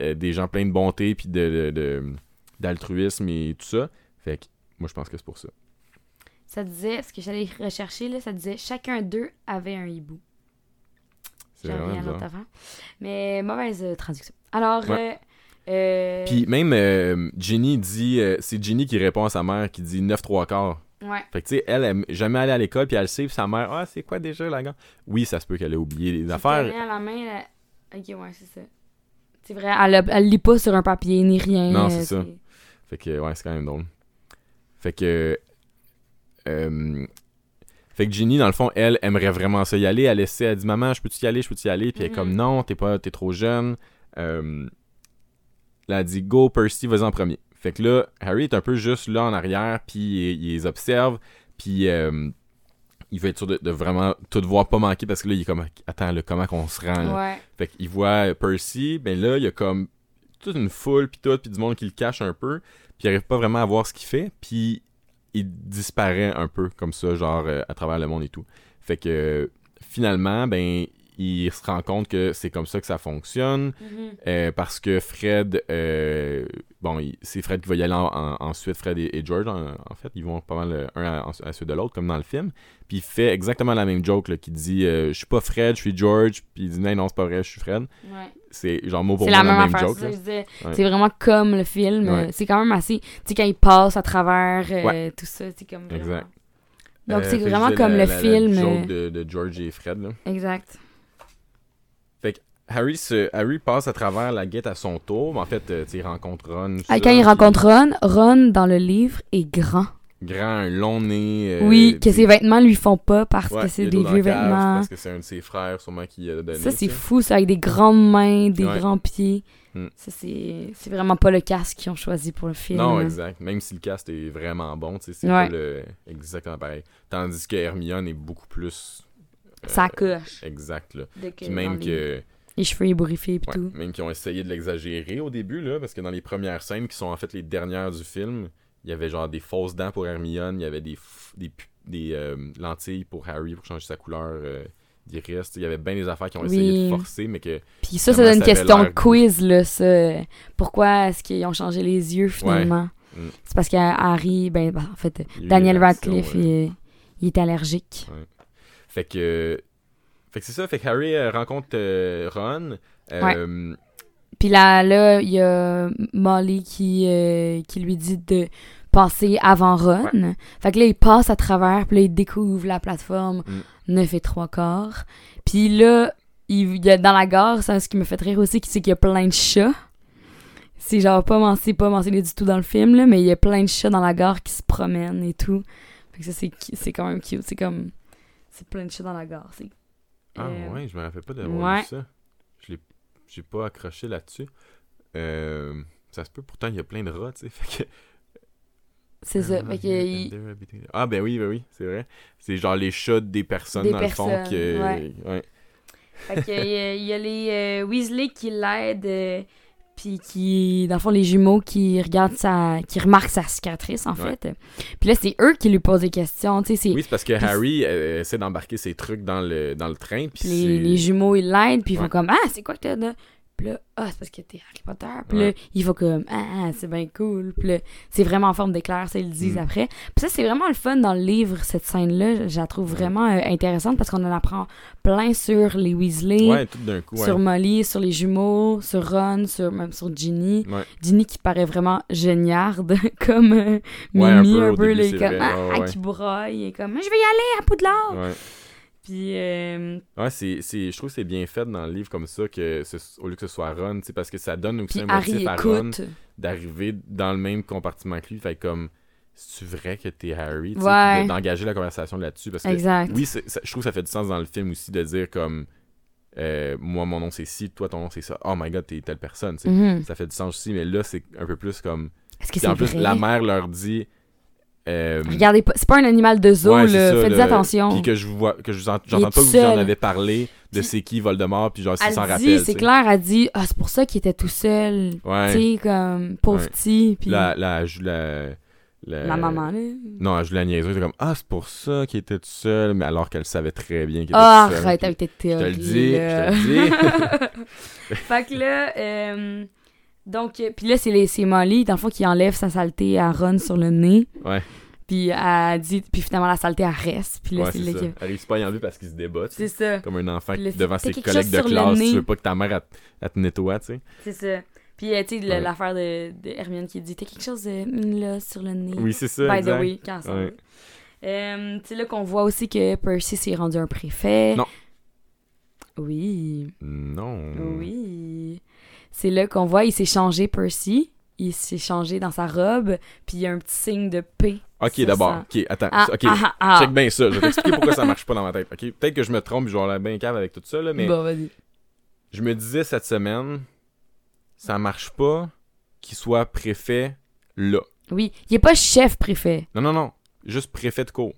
euh, des gens pleins de bonté puis de- d'altruisme et tout ça. Fait que moi je pense que c'est pour ça. Ça disait, ce que j'allais rechercher, là, ça disait chacun d'eux avait un hibou. C'est rien avant. Mais mauvaise euh, traduction. Alors, Ouais. euh, euh, Puis même euh, Ginny dit, euh, c'est Ginny qui répond à sa mère qui dit 9 3 quarts. ouais. Fait que tu sais, elle est jamais allée à l'école puis elle sait puis sa mère, ah c'est quoi déjà la gare? Oui, ça se peut qu'elle ait oublié les affaires. rien à la main, là- Ok, ouais, c'est ça. C'est vrai, elle, a- elle lit pas sur un papier ni rien. Non, euh, c'est ça. Fait que, ouais, c'est quand même drôle. Fait que. Euh, fait que Ginny, dans le fond, elle aimerait vraiment ça y aller. Elle essaie, elle dit Maman, je peux-tu y aller? Je peux-tu y aller Puis elle est Mhm. comme Non, t'es pas, t'es trop jeune. Euh, là, elle dit Go, Percy, vas-y en premier. Fait que là, Harry est un peu juste là en arrière, puis il, il les observe, puis euh, il veut être sûr de, de vraiment tout voir pas manquer parce que là, il est comme Attends, là, comment qu'on se rend là? Ouais. Fait qu'il voit Percy, ben là, il y a comme toute une foule, puis tout, puis du monde qui le cache un peu, puis il arrive pas vraiment à voir ce qu'il fait, puis il disparaît un peu comme ça, genre euh, à travers le monde et tout. Fait que euh, finalement, ben, il se rend compte que c'est comme ça que ça fonctionne, Mhm. euh, parce que Fred, euh, bon, c'est Fred qui va y aller en- en- ensuite, Fred et, et George, en, en fait, ils vont pas mal un à, suite de l'autre, comme dans le film. Puis il fait exactement la même joke, là, qui dit Je suis pas Fred, je suis George. Puis il dit Non, non, c'est pas vrai, je suis Fred. Ouais. C'est genre mot pour mot la la, même joke. c'est que. Ouais. Vraiment comme le film. Ouais. C'est quand même assez. Tu sais, quand il passe à travers euh, Ouais. tout ça, c'est comme. Vraiment... Exact. Donc, Euh, c'est fait que vraiment comme la- le la- la film. joke euh, de, de George et Fred. Là. Exact. Harry, se, Harry passe à travers la guette à son tour. mais En fait, il rencontre Ron. Ah, ça, quand il rencontre Ron, Ron, dans le livre, est grand. Grand, un long nez. euh, oui, que ses vêtements lui font pas parce ouais, que c'est est des vieux vêtements. Parce que c'est un de ses frères, sûrement, qui a donné. Ça, c'est fou, ça, avec des grandes mains, des Ouais. grands pieds. Mm. Ça, c'est vraiment pas le casque qu'ils ont choisi pour le film. Non, exact. Même si le cast est vraiment bon, tu sais, c'est Ouais. pas le... exactement pareil. Tandis que Hermione est beaucoup plus. euh, Ça coche. Exact, là. de que Puis même les- que. Les cheveux ébouriffés et tout. même qu'ils ont essayé de l'exagérer au début, là, parce que dans les premières scènes, qui sont en fait les dernières du film, il y avait genre des fausses dents pour Hermione, il y avait des, des, des euh, lentilles pour Harry pour changer sa couleur euh, d'iris. Il y avait bien des affaires qui ont essayé de forcer, mais que. Puis ça, donne une question de quiz, là, ça. Pourquoi est-ce qu'ils ont changé les yeux, finalement? Mm. C'est parce qu'Harry, ben, ben, en fait, Daniel Radcliffe, il, il est allergique. Fait que. Fait que c'est ça, fait que Harry euh, rencontre euh, Ron. euh, Puis là, là, il y a Molly qui, euh, qui lui dit de passer avant Ron. Fait que là, il passe à travers, puis là, il découvre la plateforme Mm. 9 et 3 quarts. Puis là, il, y a, dans la gare, ça, ce qui me fait rire aussi, c'est qu'il y a plein de chats. c'est genre pas mentionné, pas mentionné du tout dans le film, là, mais il y a plein de chats dans la gare qui se promènent et tout. Fait que ça, c'est, quand même cute. C'est comme. C'est plein de chats dans la gare. C'est, Ah euh, ouais, je me rappelle pas d'avoir ouais. vu ça. J'ai pas accroché là-dessus. Euh, ça se peut, pourtant il y a plein de rats, tu sais. Fait que... C'est ça. Fait que, il- Ah ben oui, ben oui, c'est vrai. C'est genre les chats des personnes Des dans le fond que... ouais. ouais. Fait que, il y a- il y, a les euh, Weasley qui l'aident, euh, puis qui, dans le fond, les jumeaux qui regardent sa, qui remarquent sa cicatrice, en Ouais. fait. Puis là, c'est eux qui lui posent des questions, tu sais, c'est Oui, c'est parce que Harry euh, essaie d'embarquer ses trucs dans le, dans le train. Puis les, jumeaux, ils l'aident, puis ils font comme, ah, c'est quoi que t'as? Puis là, ah, c'est parce que t'es Harry Potter. Puis là, ils font comme, ah, ah, c'est bien cool. Puis là, c'est vraiment en forme d'éclair, ça, ils le disent Mm. après. Puis ça, c'est vraiment le fun dans le livre, cette scène-là. Je la trouve vraiment euh, intéressante parce qu'on en apprend plein sur les Weasley. Ouais, tout d'un coup, ouais. sur Molly, sur les jumeaux, sur Ron, sur, même sur Ginny. Ginny qui paraît vraiment géniarde, comme euh, un Mimi, peu un peu, début, c'est comme, vrai, ah, ouais. qui broille, et comme, je vais y aller à Poudlard! Puis, euh, Ouais, c'est, c'est, je trouve que c'est bien fait dans le livre comme ça, que ce- au lieu que ce soit Ron, tu sais, parce que ça donne aussi puis un Harry motif à Ron écoute. d'arriver dans le même compartiment que lui. Fait comme, c'est vrai que t'es Harry, Ouais. d'engager la conversation là-dessus. Parce que, Exact. oui, ça- je trouve que ça fait du sens dans le film aussi de dire comme, euh, moi, mon nom c'est ci, toi, ton nom c'est ça. Oh my god, t'es telle personne. Mhm. Ça fait du sens aussi, mais là, c'est un peu plus comme. Est-ce que c'est en plus, vrai? la mère leur dit. Euh, Regardez pas, c'est pas un animal de zoo, Ouais, c'est là. ça, Faites là. attention. Puis que je vois, que je vous en- j'entends pas que vous en avez parlé de c'est qui Voldemort, puis genre s'en dit, rappelle. c'est clair, elle dit, ah, c'est pour ça qu'il était tout seul. Ouais. Tu sais, comme, pauvre Ouais. petit. Puis elle joue la. La, la maman, là. Non, joue la niaiseuse. C'est comme, ah, c'est pour ça qu'il était tout seul, mais alors qu'elle savait très bien qu'il était Ah, tout seul. arrête puis- avec tes Je te théories. le dis, je te le dis. fait que là, euh, donc, euh, puis là, c'est, les, c'est Molly, dans le fond, qui enlève sa saleté à Ron sur le nez. Ouais. Puis elle dit, puis finalement, la saleté, elle reste. Puis là, ouais, c'est c'est là ça. que... Elle arrive pas à y enlever parce qu'il se débat. C'est ça, Comme un enfant là, devant ses collègues de classe, tu veux pas que ta mère, elle, elle te nettoie, tu sais. c'est ça. Puis, euh, tu sais, Ouais. l'affaire de, de Hermione qui dit, t'as quelque chose de, mm, là, sur le nez. Oui, c'est ça. By exact. the way, quand ça Ouais. Euh, c'est là qu'on voit aussi que Percy s'est rendu un préfet. Non. Oui, Non. oui. C'est là qu'on voit, il s'est changé, Percy. Il s'est changé dans sa robe, puis il y a un petit signe de P. Ok, d'abord. Ok, attends. Ah, ok, ah, ah, check bien ça. Je vais t'expliquer pourquoi ça marche pas dans ma tête. Ok, peut-être que je me trompe, je vais avoir bien cave avec tout ça, là, mais Bon, vas-y. je me disais cette semaine, ça marche pas qu'il soit préfet là. Oui, il est pas chef préfet. Non, non, non. Juste préfet de cours.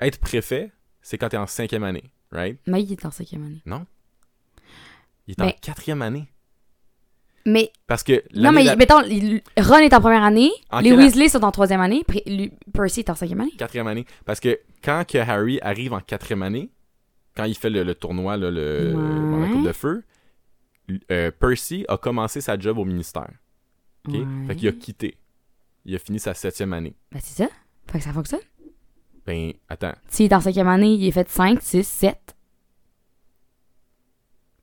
Être préfet, c'est quand t'es en cinquième année, right? Mais il est en cinquième année. Il est en quatrième année. Mais, Parce que non, mais mettons, il- Ron est en première année, En les Weasley sont en troisième année, lui- Percy est en cinquième année. quatrième année. Parce que quand que Harry arrive en quatrième année, quand il fait le, le tournoi, là, le, Ouais. dans la coupe de feu, euh, Percy a commencé sa job au ministère. ok? Ouais. Fait qu'il a quitté. Il a fini sa septième année. Ben, c'est ça. Fait que ça fonctionne. Ben, attends. S'il est en cinquième année, il est fait 5, 6, 7.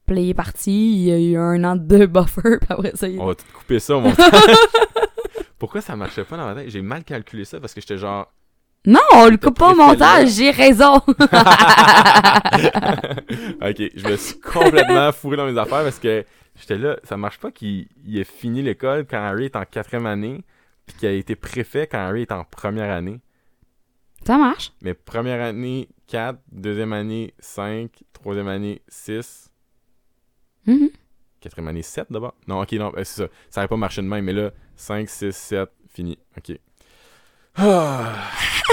Puis là, il est parti, il y a eu un an de buffer, puis après ça, il... On va tout couper ça au montage. Pourquoi ça marchait pas dans ma tête? J'ai mal calculé ça parce que j'étais genre. Non, on le coupe pas au montage, j'ai raison! ok, je me suis complètement fourré dans mes affaires parce que j'étais là, ça marche pas qu'il il ait fini l'école quand Harry est en quatrième année, puis qu'il a été préfet quand Harry est en première année. ça marche. Mais première année, 4, deuxième année, 5, troisième année, 6, Mhm. quatrième année, 7 d'abord? Non, ok, non, ben, c'est ça. Ça n'aurait pas marché de même, mais là, 5, 6, 7, fini. Ok. Ah,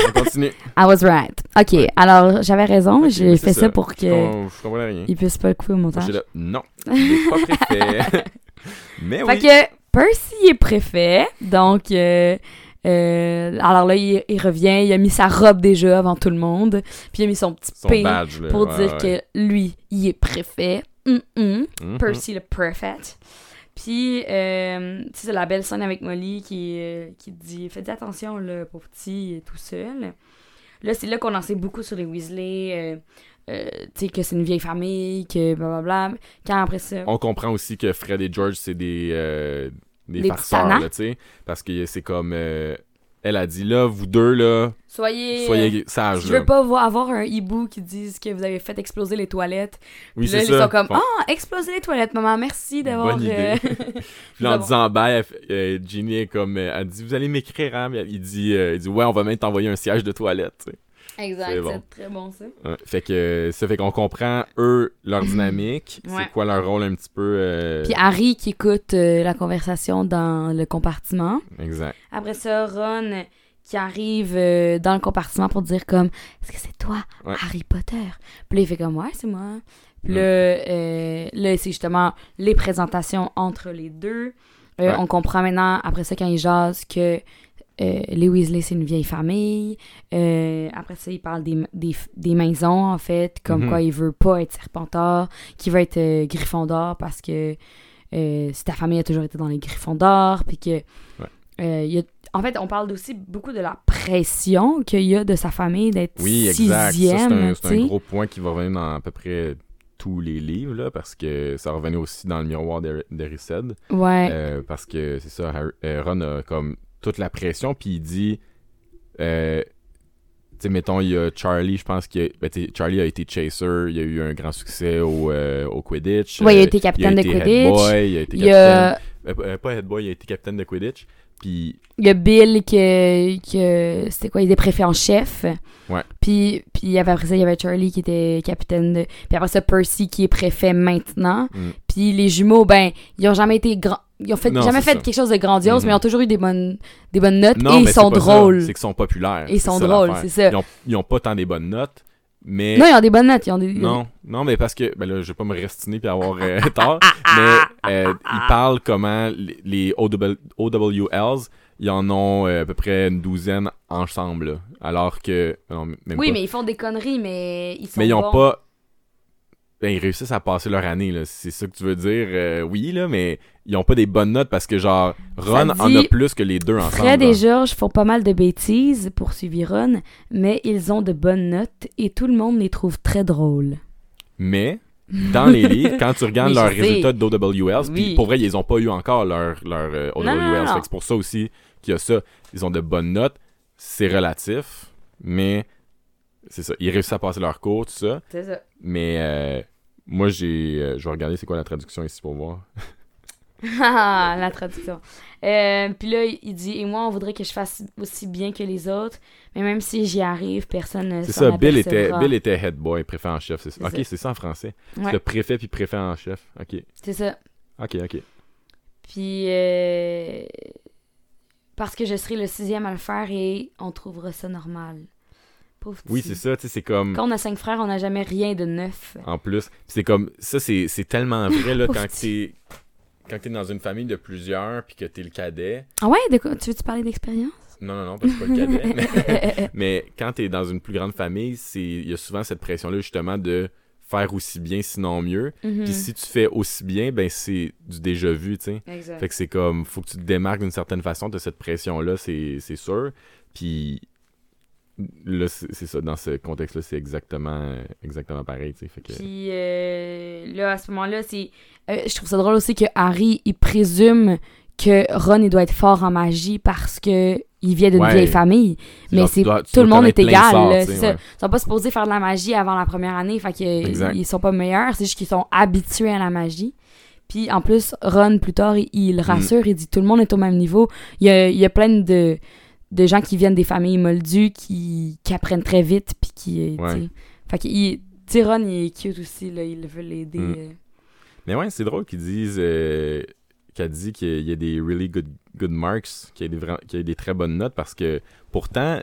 on continue. I was right. OK, alors, j'avais raison, j'ai fait ça, pour que je comprenais rien. il puisse pas le couper au montage. là, non, il est pas préfet. mais Fait oui. que Percy est préfet, donc... euh, euh, alors là, il, il revient, il a mis sa robe déjà avant tout le monde, puis il a mis son petit Son badge, là. pour ouais, dire ouais. que lui, il est préfet. Mhm. Percy le préfet. Puis, euh, tu sais, c'est la belle scène avec Molly qui, euh, qui dit Faites attention, le pauvre petit, est tout seul. Là, c'est là qu'on en sait beaucoup sur les Weasley. euh, euh, tu sais, que c'est une vieille famille, que blablabla. Quand après ça. On comprend aussi que Fred et George, c'est des, euh, des Des farceurs, tu sais. Parce que c'est comme... euh, elle a dit là, vous deux, là, Soyez. soyez sages. Je là. veux pas vo- avoir un hibou qui dise que vous avez fait exploser les toilettes. Oui, Puis là, c'est ils ça. sont comme Bon. Ah, exploser les toilettes, maman, merci d'avoir. Bonne idée. euh, Puis là, en disant bye, euh, Ginny est comme, euh, elle dit, vous allez m'écrire, hein? Il dit, euh, il dit, ouais, on va même t'envoyer un siège de toilette, tu sais. Exact, C'est bon. c'est très bon ça. Ouais. Fait que ça fait qu'on comprend eux leur dynamique, Ouais. c'est quoi leur rôle un petit peu euh, Puis Harry qui écoute euh, la conversation dans le compartiment. exact. Après ça, Ron qui arrive euh, dans le compartiment pour dire comme Est-ce que c'est toi, Ouais. Harry Potter? Puis là, il fait comme Ouais, c'est moi. Puis Ouais. là, euh, là, c'est justement les présentations entre les deux. Euh, Ouais. On comprend maintenant, après ça, quand ils jasent, que euh, les Weasley, c'est une vieille famille. Euh, après ça, il parle des, des, des maisons, en fait, comme Mhm. quoi il veut pas être Serpentard, qu'il veut être euh, Gryffondor parce que euh, ta famille a toujours été dans les Gryffondors, puis que... il y a- en fait, on parle aussi beaucoup de la pression qu'il y a de sa famille d'être Oui, exact. C'est sixième, un, gros point qui va revenir dans à peu près tous les livres, là, parce que ça revenait aussi dans le miroir d'Er- d'Erised. Ouais. Euh, parce que c'est ça, Harry- Ron a comme toute la pression, puis il dit, euh, tu sais, mettons, il y a Charlie, je pense que Charlie a été chaser, il a eu un grand succès au, euh, au Quidditch. Ouais, il a Euh, été capitaine de Quidditch. boy, il a été il capitaine, a, euh, pas head boy, il a été capitaine de Quidditch. Puis, il y a Bill que, que c'était quoi, il était préfet en chef. Ouais. Puis, puis il après ça, il y avait Charlie qui était capitaine de... Puis après ça, Percy qui est préfet maintenant. Mm. Puis les jumeaux, ben, ils ont jamais été grands... Ils ont fait, Non, jamais fait ça. quelque chose de grandiose, mais ils ont toujours eu des bonnes, des bonnes notes non, et ils sont drôles. C'est qu'ils sont populaires. Ils sont ça drôles, c'est ça. Ils ont, ils ont pas tant des bonnes notes, mais... Non, ils ont des bonnes notes. Ils ont des... Non, non, mais parce que, ben là, je vais pas me restiner puis avoir euh, tort, mais euh, ils parlent comment les, les OW OWLs, ils en ont euh, à peu près une douzaine ensemble, là. alors que, non, même Oui, pas. mais ils font des conneries, mais ils sont Mais ils ont bons. pas, ben ils réussissent à passer leur année, là, c'est ça que tu veux dire, euh, oui, là, mais ils ont pas des bonnes notes parce que, genre, Ron en a plus que les deux ensemble. Fred et George font pas mal de bêtises, poursuivit Ron, mais ils ont de bonnes notes et tout le monde les trouve très drôles. Mais, dans les livres, quand tu regardes leurs sais. résultats d'OWLs, Oui. puis pour vrai, ils ont pas eu encore leur, leur euh, OWLs. Non, non, non, non. Fait que c'est pour ça aussi qu'il y a ça. Ils ont de bonnes notes. C'est relatif, mais c'est ça. Ils réussissent à passer leur cours, tout ça. C'est ça. Mais euh, moi, j'ai. euh, je vais regarder c'est quoi la traduction ici pour voir. Ah, la traduction. Euh, Puis là, il dit Et moi, on voudrait que je fasse aussi bien que les autres, mais même si j'y arrive, personne ne C'est ça, Bill était. Bill était head boy, préfet en chef. c'est ça. Ok, c'est ça en français. Ouais, C'est le préfet puis préfet en chef. Ok, c'est ça. ok, ok. Puis, euh, parce que je serai le sixième à le faire et on trouvera ça normal. Pauvre Oui, c'est ça, tu sais, c'est comme. Quand on a cinq frères, on n'a jamais rien de neuf. En plus, c'est comme ça, c'est c'est tellement vrai là quand t'es quand t'es dans une famille de plusieurs puis que t'es le cadet. Ah ouais, de quoi? Tu veux-tu parler d'expérience? Non, non, non, parce que je suis pas le cadet. mais, mais quand t'es dans une plus grande famille, c'est il y a souvent cette pression là justement de faire aussi bien sinon mieux. Mhm. Puis si tu fais aussi bien, ben c'est du déjà vu, tu sais. Exact. Fait que c'est comme faut que tu te démarques d'une certaine façon de cette pression là, c'est sûr. Puis c'est c'est ça dans ce contexte là, c'est exactement exactement pareil. Fait que Puis euh, là, à ce moment-là, c'est. euh, je trouve ça drôle aussi que Harry, il présume que Ron, il doit être fort en magie parce que il vient d'une Ouais. vieille famille. Mais c'est tout le monde est égal. sorts, là, ça. ouais. Ils sont pas supposés faire de la magie avant la première année. Fait que Exact. ils sont pas meilleurs. C'est juste qu'ils sont habitués à la magie. Puis en plus, Ron, plus tard, il, Mm. il rassure, il dit tout le monde est au même niveau. Il y a, il y a plein de, de gens qui viennent des familles moldues qui, qui apprennent très vite. Puis qui. euh, Ouais. Fait que il- Ron, est cute aussi. Là, il veut l'aider. Mm. euh. Mais ouais, c'est drôle qu'ils disent euh, qu'elle dit qu'il y a des really good, good marks, qu'il y, a des vra- qu'il y a des très bonnes notes parce que pourtant,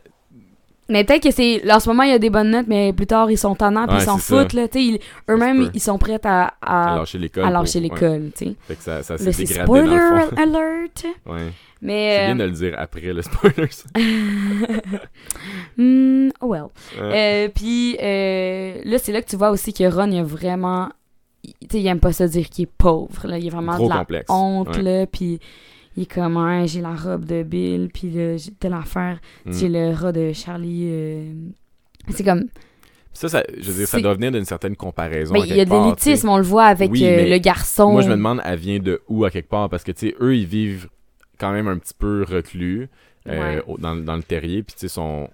Mais peut-être que c'est. En ce moment, il y a des bonnes notes, mais plus tard, ils sont tannants, puis Ouais, ils s'en foutent, là. Ils- eux-mêmes, ils sont prêts à, à à, lâcher l'école. à lâcher ouais. l'école, tu sais. Fait que ça, ça s'est dégradé dans le spoiler fond. alert! ouais. Mais. C'est bien euh, de le dire après le spoiler. ça. hmm, oh well. Ouais. Euh, puis euh, là, c'est là que tu vois aussi que Ron, il a vraiment. Tu sais, il aime pas ça dire qu'il est pauvre, là. Il a vraiment Gros de la complexe. honte, Ouais. là. Puis il est comme, Ouais, j'ai la robe de Bill, puis j'ai telle affaire. Mm. J'ai le rat de Charlie. euh, C'est comme. Ça, ça, je veux dire, ça doit venir d'une certaine comparaison. Ben, il y a part, l'élitisme, on le voit avec Oui, euh, le garçon. Moi, je me demande, elle vient de où à quelque part? Parce que, tu sais, eux, ils vivent quand même un petit peu reclus. euh, Ouais. dans, dans le terrier, puis tu sais, sont,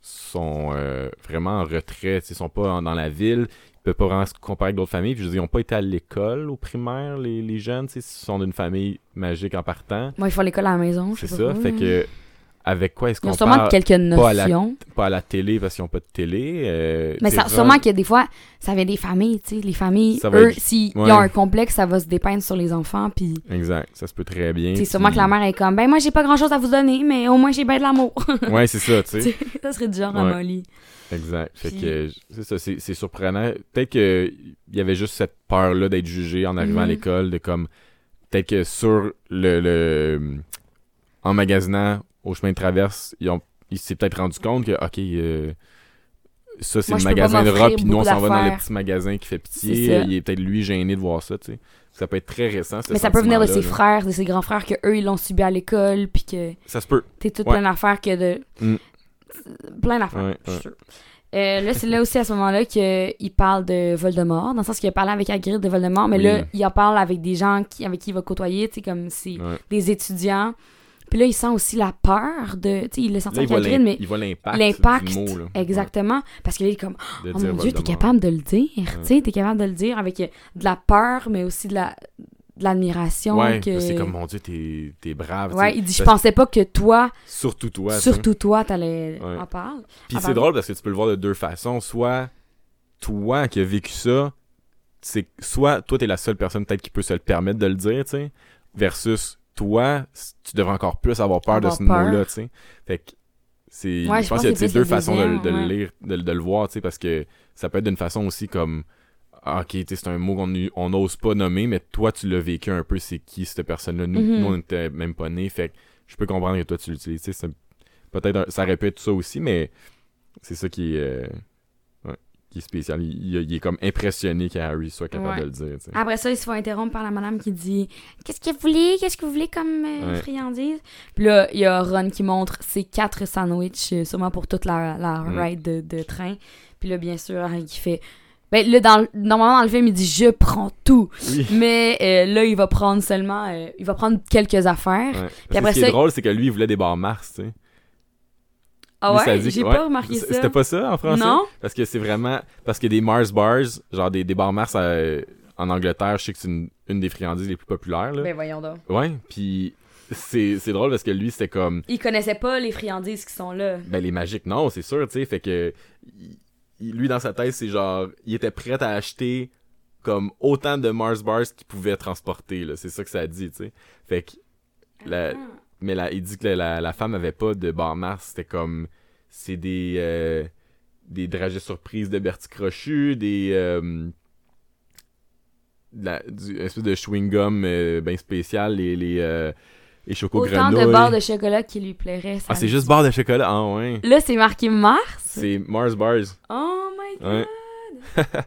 sont euh, vraiment en retrait, ils sont pas dans la ville, peuvent pas vraiment se comparer avec d'autres familles, puis je veux dire, ils ont pas été à l'école au primaire, les, les jeunes, tu sais, ils sont d'une famille magique en partant, Moi, ils font l'école à la maison, c'est ça, fait que avec quoi est-ce qu'on sûrement parle? quelques pas à la- notions. pas à la télé parce qu'ils ont pas de télé euh, Mais ça, sûrement que des fois, ça vient des familles, tu sais. Les familles, Ça eux, être- s'ils ouais. ont un complexe, ça va se dépeindre sur les enfants, puis... exact ça se peut très bien C'est sûrement que la mère est comme, ben moi j'ai pas grand chose à vous donner, mais au moins j'ai bien de l'amour. ouais c'est ça tu sais ça serait du genre à Ouais. Molly. Exact. Fait Puis- que c'est ça, c'est c'est surprenant. Peut-être qu'il y avait juste cette peur-là d'être jugé en arrivant à Mhm. l'école, de comme. Peut-être que sur le. le en magasinant au chemin de traverse, ils ont il s'est peut-être rendu compte que, ok, euh, ça c'est le magasin de robe, puis nous on s'en va dans le petit magasin qui fait pitié. Il est peut-être lui gêné de voir ça, tu sais. Ça peut être très récent. ce Mais ça peut venir de ses là. frères, de ses grands frères, que eux ils l'ont subi à l'école, puis que Ça se peut. t'es toute Ouais. plein d'affaires que de. Mm. Plein d'affaires, Ouais, je suis ouais. sûre. Euh, là, c'est là aussi à ce moment-là qu'il parle de Voldemort, dans le sens qu'il a parlé avec Hagrid de Voldemort, mais Oui. là, il en parle avec des gens qui, avec qui il va côtoyer, tu sais, comme c'est Ouais. des étudiants. Puis là, il sent aussi la peur de. Tu sais, il Là, il avec Hagrid, mais il voit l'impact. l'impact, du mot, là. exactement. Parce qu'il est comme, oh mon dieu, t'es capable de le dire. Tu sais, t'es capable de le dire avec euh, de la peur, mais aussi de la de l'admiration. Ouais, que... c'est comme, mon dieu, t'es t'es brave. Ouais, il dit, je pensais pas que toi, Surtout toi. surtout toi, t'allais Ouais. en parler. Puis Ah, c'est drôle parce que tu peux le voir de deux façons. Soit toi qui as vécu ça, c'est soit toi t'es la seule personne peut-être qui peut se le permettre de le dire, tu sais, versus toi, tu devrais encore plus avoir peur Avoir de ce mot-là, tu sais. Fait que c'est Ouais, je je pense qu'il y a deux façons de, le- de lire, de, le- de le voir, tu sais, parce que ça peut être d'une façon aussi comme ok, tu sais, c'est un mot qu'on on n'ose pas nommer, mais toi tu l'as vécu un peu, c'est qui cette personne-là? Nous, Mhm. nous, on n'était même pas nés, fait que je peux comprendre que toi tu l'utilises, peut-être ça répète ça aussi, mais c'est ça qui est, euh, ouais, qui est spécial. Il, il- il est comme impressionné qu'Harry soit capable Ouais. de le dire. Après ça, ils se font interrompre par la madame qui dit Qu'est-ce que vous voulez? Qu'est-ce que vous voulez comme euh, Ouais. friandise Puis là, il y a Ron qui montre ses quatre sandwichs, euh, sûrement pour toute la, la Mm. ride de, de train. Puis là, bien sûr, Harry qui fait. Ben là, dans, normalement, dans le film, il dit Je prends tout. Oui. Mais euh, là, il va prendre seulement. euh, il va prendre quelques affaires. Ouais. Après ce qui ça- est drôle, c'est que lui, il voulait des bars Mars, tu sais. Ah ouais? J'ai ouais. pas remarqué ça. C'était pas ça en français? Non Parce que c'est vraiment. Parce que des Mars bars, genre des, des bars Mars euh, en Angleterre, je sais que c'est une, une des friandises les plus populaires. Là. Ben voyons donc. Ouais, puis c'est c'est drôle parce que lui, c'était comme. Il connaissait pas les friandises qui sont là. Ben, les magiques, non, c'est sûr, tu sais. Fait que. Lui, dans sa tête, c'est genre. Il était prêt à acheter comme autant de Mars bars qu'il pouvait transporter, là. C'est ça que ça dit, tu sais. Fait que. La, mais là, il dit que la, la femme avait pas de bar Mars. C'était comme. C'est des. euh, des dragées surprises de Bertie Crochu, des. euh, la, du, une espèce de chewing-gum euh, ben spécial, les. les les chocos Autant de barres de chocolat qui lui plairait. ça Ah, c'est juste dit. barre de chocolat. Ah, ouais. Là, c'est marqué Mars. C'est Mars Bars. Oh my god. Ouais.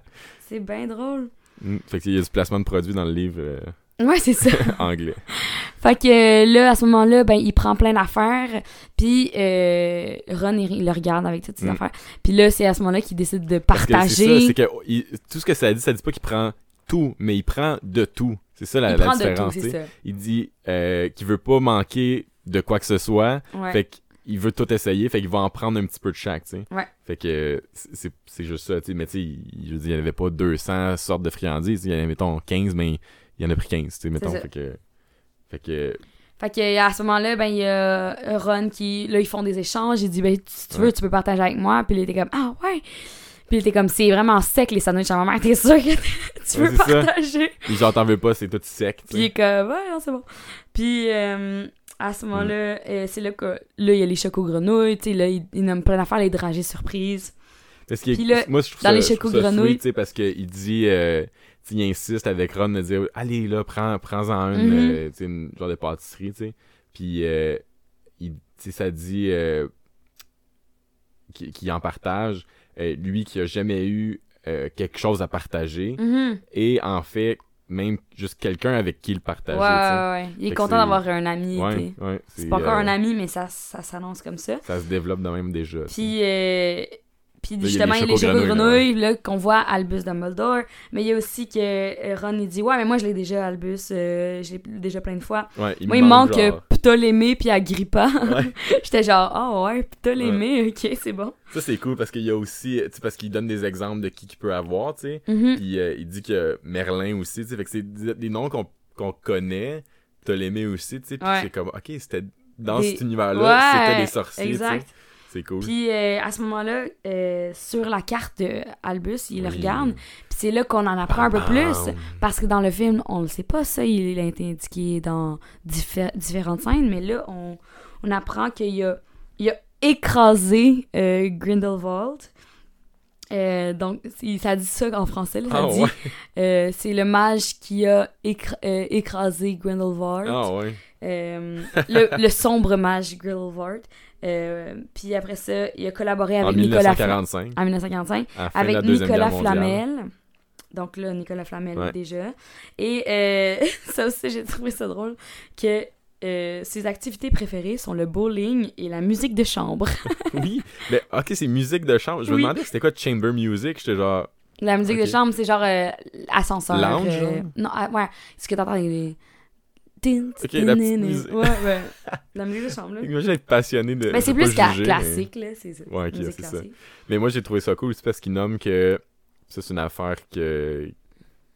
c'est bien drôle. Mm. Fait qu'il y a du placement de produit dans le livre euh, Ouais, c'est ça. anglais. fait que euh, là, à ce moment-là, ben, il prend plein d'affaires. Puis euh, Ron, il, le regarde avec toutes ses Mm. affaires. Puis là, c'est à ce moment-là qu'il décide de que c'est partager. ça, c'est que il- tout ce que ça dit, ça dit pas qu'il prend tout, mais il prend de tout. C'est ça la, il la tout, différence. ça. il dit euh, qu'il veut pas manquer de quoi que ce soit. Ouais. Fait qu'il veut tout essayer. Fait qu'il va en prendre un petit peu de chaque. Ouais. Fait que c'est juste ça. Mais tu sais, il- je veux dire, il y avait pas 200 sortes de friandises. Il y en avait, mettons, 15, mais il y en a pris 15, tu sais, mettons. Fait que... Fait que... Fait que à ce moment-là, ben il y a Ron qui là ils font des échanges, il dit ben si tu veux Ouais. tu peux partager avec moi, puis il était comme ah ouais. Puis il était comme c'est vraiment sec les sandwichs à ma mère, t'es sûr que tu veux partager Puis genre, t'en veux pas, c'est tout sec, tu Puis il sais. est comme ouais non, c'est bon. Puis euh, à ce moment-là, euh, c'est là que là il y a les chocos grenouilles, tu sais là il, il nomme plein d'affaires les dragées surprises. Parce Puis là, moi, je trouve dans ça, les chocos ça grenouilles- sweet, parce qu'il dit, euh, il insiste avec Ron de dire, allez, là, prends, prends-en une, Mhm. euh, tu sais, une genre de pâtisserie, tu sais. Puis, il, ça dit qu'il qu'il en partage, euh, lui qui a jamais eu euh, quelque chose à partager, Mhm. et en fait, même juste quelqu'un avec qui le Ouais, partager, ouais, ouais. Il est Fait content c'est- d'avoir un ami. Ouais, ouais. C'est pas encore euh, un ami, mais ça, ça s'annonce comme ça. Ça se développe de même déjà. Puis, euh, puis justement, les il y a les choco grenouilles, là, qu'on voit Albus Dumbledore. Mais il y a aussi que euh, Ron, il dit Ouais, mais moi, je l'ai déjà, Albus. euh, je l'ai déjà plein de fois. Ouais, il moi, il manque genre- euh, Ptolémée puis Agrippa. Ouais. J'étais genre Ah ouais, Ptolémée, ok, c'est bon. Ça, c'est cool parce qu'il y a aussi, tu sais, parce qu'il donne des exemples de qui qu'il peut avoir, tu sais. Mhm. Puis euh, il dit que Merlin aussi, tu sais. Fait que c'est des noms qu'on qu'on connaît. Ptolémée aussi, tu sais. Puis Ouais. c'est comme, ok, c'était dans Des- cet univers-là, Ouais, c'était des sorciers, sais. C'est cool. Puis euh, à ce moment-là, euh, sur la carte de Albus, il le regarde. Puis c'est là qu'on en apprend un peu Bam, plus. Parce que dans le film, on le sait pas, ça, il a été indiqué dans diffé- différentes scènes, mais là, on, on apprend qu'il a, il a écrasé euh, Grindelwald. Euh, donc, ça dit ça en français, là, ça Ah dit ouais. euh, c'est le mage qui a euh, écrasé Grindelwald. Ah ouais. Le, le sombre mage Grindelwald. Euh, puis après ça, il a collaboré En avec Nicolas Flamel 1945, en 1945 à la fin de avec Nicolas. Flamel. Donc là, Nicolas Flamel Ouais. déjà. Et euh, ça aussi, j'ai trouvé ça drôle que euh, ses activités préférées sont le bowling et la musique de chambre. oui, mais ok, c'est musique de chambre. Je me Oui. demandais c'était quoi chamber music? J'étais genre, la musique de chambre, c'est genre euh, ascenseur. Lounge, non, ah, ouais. Ce que t'entends, les... Ok, la petite musique. Ouais, ouais. La musique de chambre, là. imagine être passionné de. Mais c'est plus mais- classique, là. C'est ça. Ouais, ok, Musique c'est ça. classique. Mais moi, j'ai trouvé ça cool aussi parce qu'il nomme que. Ça, c'est une affaire que.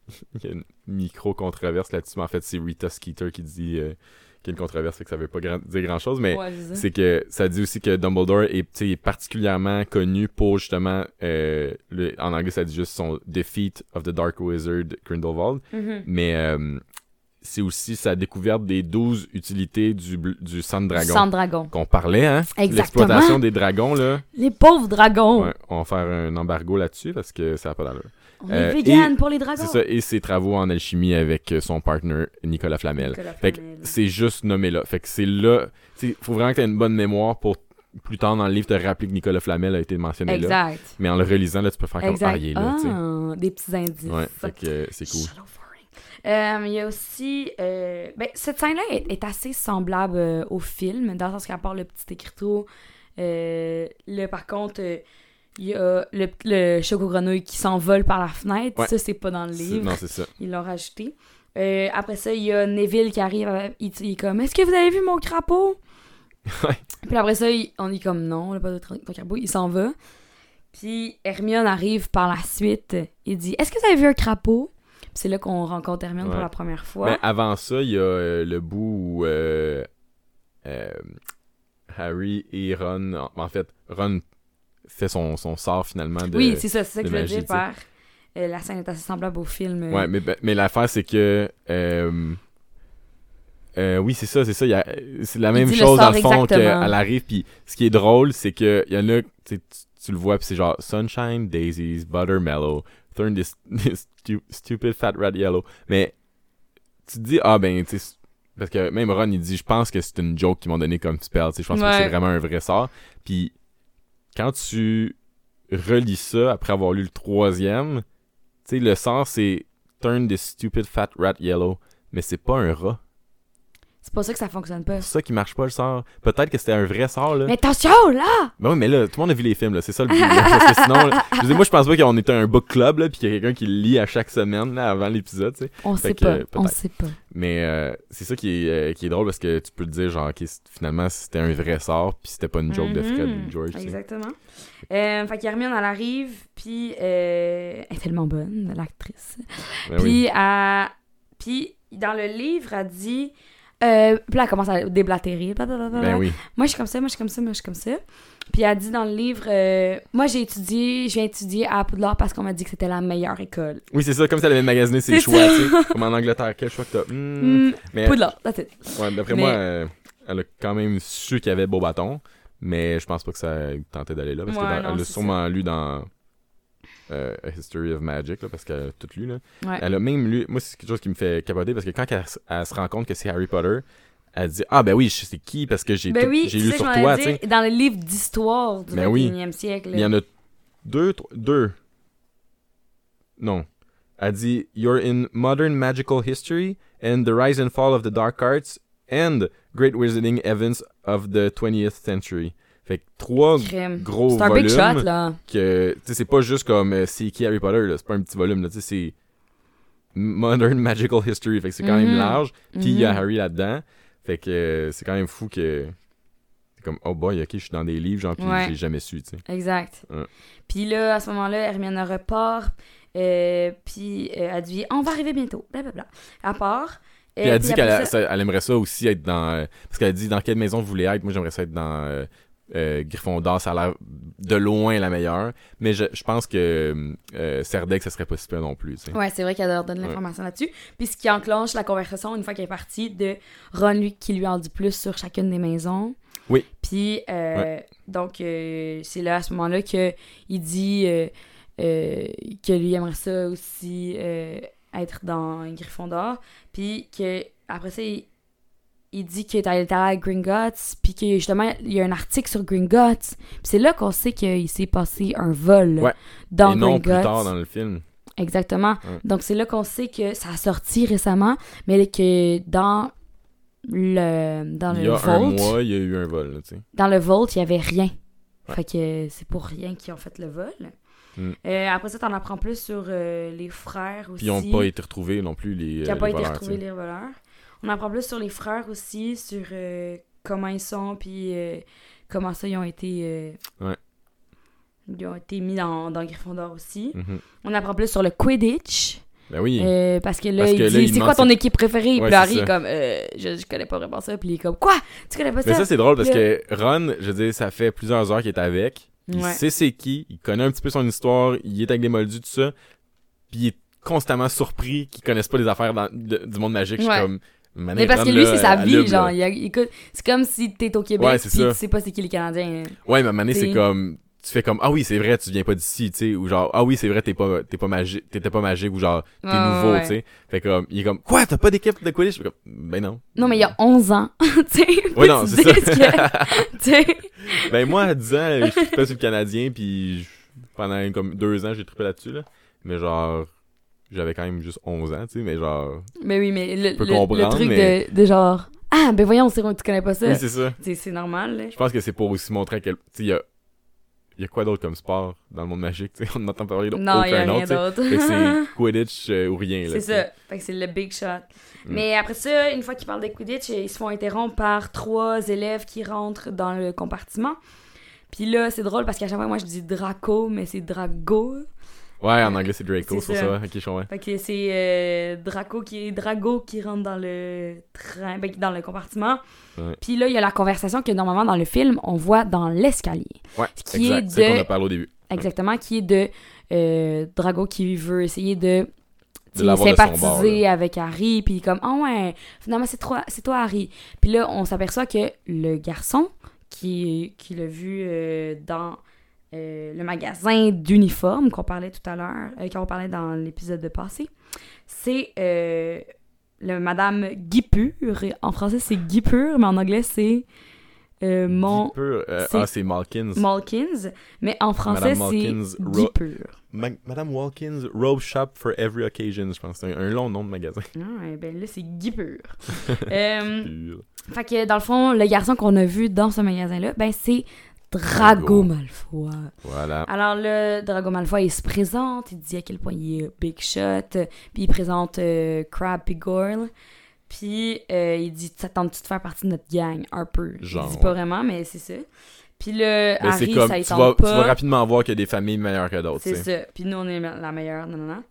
Il y a une micro-controverse là-dessus. Mais en fait, c'est Rita Skeeter qui dit euh, qu'il y a une controverse, fait que ça veut pas grand- dire grand-chose. Mais Ouais, c'est c'est que ça dit aussi que Dumbledore est, particulièrement connu pour justement. euh, le, en anglais, ça dit juste son Defeat of the Dark Wizard Grindelwald. Mhm. Mais. euh, c'est aussi sa découverte des 12 utilités du, du sang de dragon Sans dragon. qu'on parlait, hein? Exactement. L'exploitation des dragons, là. Les pauvres dragons. Ouais, on va faire un embargo là-dessus parce que ça n'a pas d'allure. On Euh, est vegan et- pour les dragons. C'est ça, et ses travaux en alchimie avec euh, son partner Nicolas Flamel. Nicolas Fait que c'est juste nommé là. Fait que c'est là. Il faut vraiment que tu aies une bonne mémoire pour plus tard dans le livre te rappeler que Nicolas Flamel a été mentionné là. Exact. Mais en le relisant, là, tu peux faire comme Exact. Ah, il est là. Ah, des petits indices. Ouais, fait que euh, c'est cool. Euh, Il y a aussi. euh, ben, cette scène-là est, est assez semblable euh, au film, dans le sens qu'à part le petit écriteau, là, par contre, il y a le, le choco-grenouille qui s'envole par la fenêtre. Ouais. Ça, c'est pas dans le livre. Non, c'est ça. Ils l'ont rajouté. Après ça, il y a Neville qui arrive. il, il est comme Est-ce que vous avez vu mon crapaud? Ouais. Puis après ça, il- on est comme Non, on n'a pas de ton crapaud. Il s'en va. Puis Hermione arrive par la suite. Il dit Est-ce que vous avez vu un crapaud? C'est là qu'on rencontre Hermione pour la première fois. Mais avant ça, il y a euh, le bout où euh, euh, Harry et Ron. En, fait, Ron fait son, son sort finalement de. oui, c'est ça, c'est ça que je veux dire par. la scène est assez semblable au film. Ouais, mais, ben- mais l'affaire, c'est que. oui, c'est ça, c'est ça. il y a- C'est la Il même chose dans le fond qu'elle arrive. Puis ce qui est drôle, c'est que il y en a, tu- tu le vois, puis c'est genre Sunshine, Daisies, Buttermellow, Turn this, this stu- stupid fat rat yellow. Mais tu te dis, ah ben, tu sais, parce que même Ron, il dit, je pense que c'est une joke qu'ils m'ont donné comme spell. tu sais, Je pense que c'est vraiment un vrai sort. Puis quand tu relis ça après avoir lu le troisième, tu sais, le sort, c'est Turn this stupid fat rat yellow. Mais c'est pas un rat. C'est pas ça que ça fonctionne pas. C'est ça qui marche pas le sort. Peut-être que c'était un vrai sort, là. Mais attention, là Ben oui, mais là, tout le monde a vu les films, là. C'est ça le but. là. Parce que sinon, là, je veux dire, moi, je pense pas qu'on était un book club, là, puis qu'il y a quelqu'un qui le lit à chaque semaine, là, avant l'épisode, tu sais. On Fait sait que, pas. euh, On sait pas. Mais euh, c'est ça qui est, euh, qui est drôle parce que tu peux te dire, genre, ok, finalement, c'était un vrai sort, puis c'était pas une joke de Fred Mhm, George. Exactement. Euh, fait qu'Hermione, elle arrive, puis euh, elle est tellement bonne, l'actrice. Ben puis, oui. elle- puis dans le livre, elle dit... Euh, puis là, elle commence à déblatérer. blablabla. Ben oui. Moi, je suis comme ça, moi, je suis comme ça, moi, je suis comme ça. Puis elle dit dans le livre... euh, moi, j'ai étudié, je viens étudier à Poudlard parce qu'on m'a dit que c'était la meilleure école. Oui, c'est ça, comme si elle avait magasiné ses choix, ça. tu sais. Comme en Angleterre, quel choix que t'as Hmm. Hmm, Mais, Poudlard, that's it. ouais, d'après Mais- moi, euh, elle a quand même su qu'il y avait beau bâton, mais je pense pas que ça tentait d'aller là, parce Ouais, qu'elle l'a sûrement lu dans euh, A History of Magic, là, parce qu'elle a tout lu, là. Ouais. Elle a même lu. Moi, c'est quelque chose qui me fait capoter parce que quand elle, se rend compte que c'est Harry Potter, elle dit Ah, ben oui, je sais qui parce que j'ai Ben tout- oui, j'ai c'est lu sur toi, Dans le livre d'histoire du Ben oui. 21e siècle. Il y en a deux. deux. Non. Elle dit You're in modern magical history and the rise and fall of the dark arts and great wizarding events of the 20th century. Fait que trois Crème. gros C'est un big volumes shot, là. que, tu sais, c'est pas juste comme euh, c'est qui Harry Potter, là. C'est pas un petit volume, là. Tu sais, c'est Modern Magical History. Fait que c'est quand même Mhm. large. Puis il y a Mhm. Harry là-dedans. Fait que euh, c'est quand même fou que. C'est comme, oh boy, ok, je suis dans des livres, genre, puis Ouais. j'ai jamais su, tu sais. Exact. Ouais. Puis là, à ce moment-là, Hermione repart. Euh, puis euh, elle dit On va arriver bientôt. Blablabla. Elle part. Puis elle dit qu'elle ça- ça- elle aimerait ça aussi être dans. euh, parce qu'elle dit dans quelle maison vous voulez être? Moi, j'aimerais ça être dans euh, Gryffondor. Ça a l'air de loin la meilleure. Mais je, je pense que euh, Cerdex, ça serait pas si pire non plus. tu sais. Ouais, c'est vrai qu'elle leur donne l'information là-dessus. Puis ce qui enclenche la conversation une fois qu'elle est partie de Ron lui, qui lui en dit plus sur chacune des maisons. Oui. Puis euh, donc euh, c'est là à ce moment-là que il dit euh, que lui aimerait ça aussi être dans Gryffondor. Puis que après ça il, il dit qu'il est allé à Gringotts, puis que justement il y a un article sur Gringotts. Puis c'est là qu'on sait qu'il s'est passé un vol Ouais. dans Et non plus tard dans le film. Exactement. Ouais. Donc c'est là qu'on sait que ça a sorti récemment, mais que dans le dans il y le un vault, mois, il y a eu un vol, là, dans le vault, il y avait rien. Ouais. Fait que c'est pour rien qu'ils ont fait le vol. Mm. Euh, après ça, t'en apprends plus sur euh, les frères aussi. Puis ils n'ont pas été retrouvés non plus, les. qui n'ont euh, pas été retrouvés les voleurs. On apprend plus sur les frères aussi, sur euh, comment ils sont, puis euh, comment ça ils ont été. euh, Ouais. Ils ont été mis dans, dans Gryffondor aussi. Mhm. On apprend plus sur le Quidditch. Ben oui. Euh, parce que là, Parce il que dit il c'est quoi ton équipe préférée? Ouais, Puis Harry comme euh, je, je connais pas vraiment ça. Puis il est comme quoi? Tu connais pas ça Mais ça, c'est drôle parce que Ron, je veux dire, ça fait plusieurs heures qu'il est avec. Il Ouais. sait c'est qui, il connaît un petit peu son histoire, il est avec des moldus, tout ça. Puis il est constamment surpris qu'ils connaissent pas les affaires dans- de- du monde magique. Je suis comme. Mané, Mais parce que lui, c'est sa vie, genre. il écoute, c'est comme si t'es au Québec, Ouais, ça. tu sais pas c'est qui les Canadiens. hein. Ouais, mais T'sais. c'est comme. Tu fais comme Ah oui, c'est vrai, tu viens pas d'ici, tu sais. Ou genre Ah oui, c'est vrai, t'es pas, t'es pas magique, t'étais pas magique, ou genre t'es Ouais, nouveau, ouais. tu sais. Fait comme, il est comme Quoi, t'as pas d'équipe de Quidditch? Comme, Ben non. Non, mais il y a 11 ans. tu sais, faut non, c'est ça. que-. Ben moi, à 10 ans, je trippais sur le Canadien, puis pendant comme deux ans, j'ai trippé là-dessus, là. Mais genre, j'avais quand même juste 11 ans, tu sais, mais genre... Mais oui, mais le, le- le truc mais- de, de genre Ah, ben voyons, c'est tu connais pas ça. Oui, c'est ça. C'est normal. Là. Je pense que c'est pour aussi montrer à quel... Tu sais, il y a... Il y a quoi d'autre comme sport dans le monde magique, tu sais? On n'entend parler d'aucun Non, il y a rien d'autre. C'est Quidditch euh, ou rien, là. C'est ça. Fait que c'est le big shot. Mm. Mais après ça, une fois qu'ils parlent de Quidditch, ils se font interrompre par trois élèves qui rentrent dans le compartiment. Puis là, c'est drôle parce qu'à chaque fois, moi, je dis Draco, mais c'est Drago. Ouais, en anglais, c'est Draco, C'est sur ça. Ok, je comprends. Fait que c'est euh, Draco qui Drago qui rentre dans le train, ben, dans le compartiment. Ouais. Puis là, il y a la conversation que normalement dans le film, on voit dans l'escalier. Ouais, Qui exact. est C'est qu'on de- a parlé au début. Exactement, qui est de euh, Drago qui veut essayer de, de bord, sympathiser avec Harry, puis comme ah ouais, finalement c'est toi, c'est toi Harry. Puis là, on s'aperçoit que le garçon qui qui l'a vu euh, dans euh, le magasin d'uniformes qu'on parlait tout à l'heure, euh, qu'on parlait dans l'épisode de passé, c'est euh, le Madame Guipure. En français, c'est Guipure, mais en anglais, c'est mon c'est- ah, c'est Malkins. Malkins, mais en français, c'est Guipure. Ma- Madame Walkins, Robe Shop for Every Occasion, je pense. C'est un, un long nom de magasin. Ah, ben là, c'est Guipure. Pur. fait que, dans le fond, le garçon qu'on a vu dans ce magasin-là, ben c'est Drago. Malfoy. Voilà. Alors là, Drago Malfoy, il se présente, il dit à quel point il est big shot, puis il présente euh, Crab et Goyle, puis euh, il dit « Ça tente-tu de faire partie de notre gang? » Un peu. Genre, Il dit pas ouais. vraiment, mais c'est ça. Puis là, Mais Harry, comme, ça y tu tente vas, tu pas. vas rapidement voir qu'il y a des familles meilleures que d'autres, C'est ça. Puis nous, on est la meilleure, non, non, non.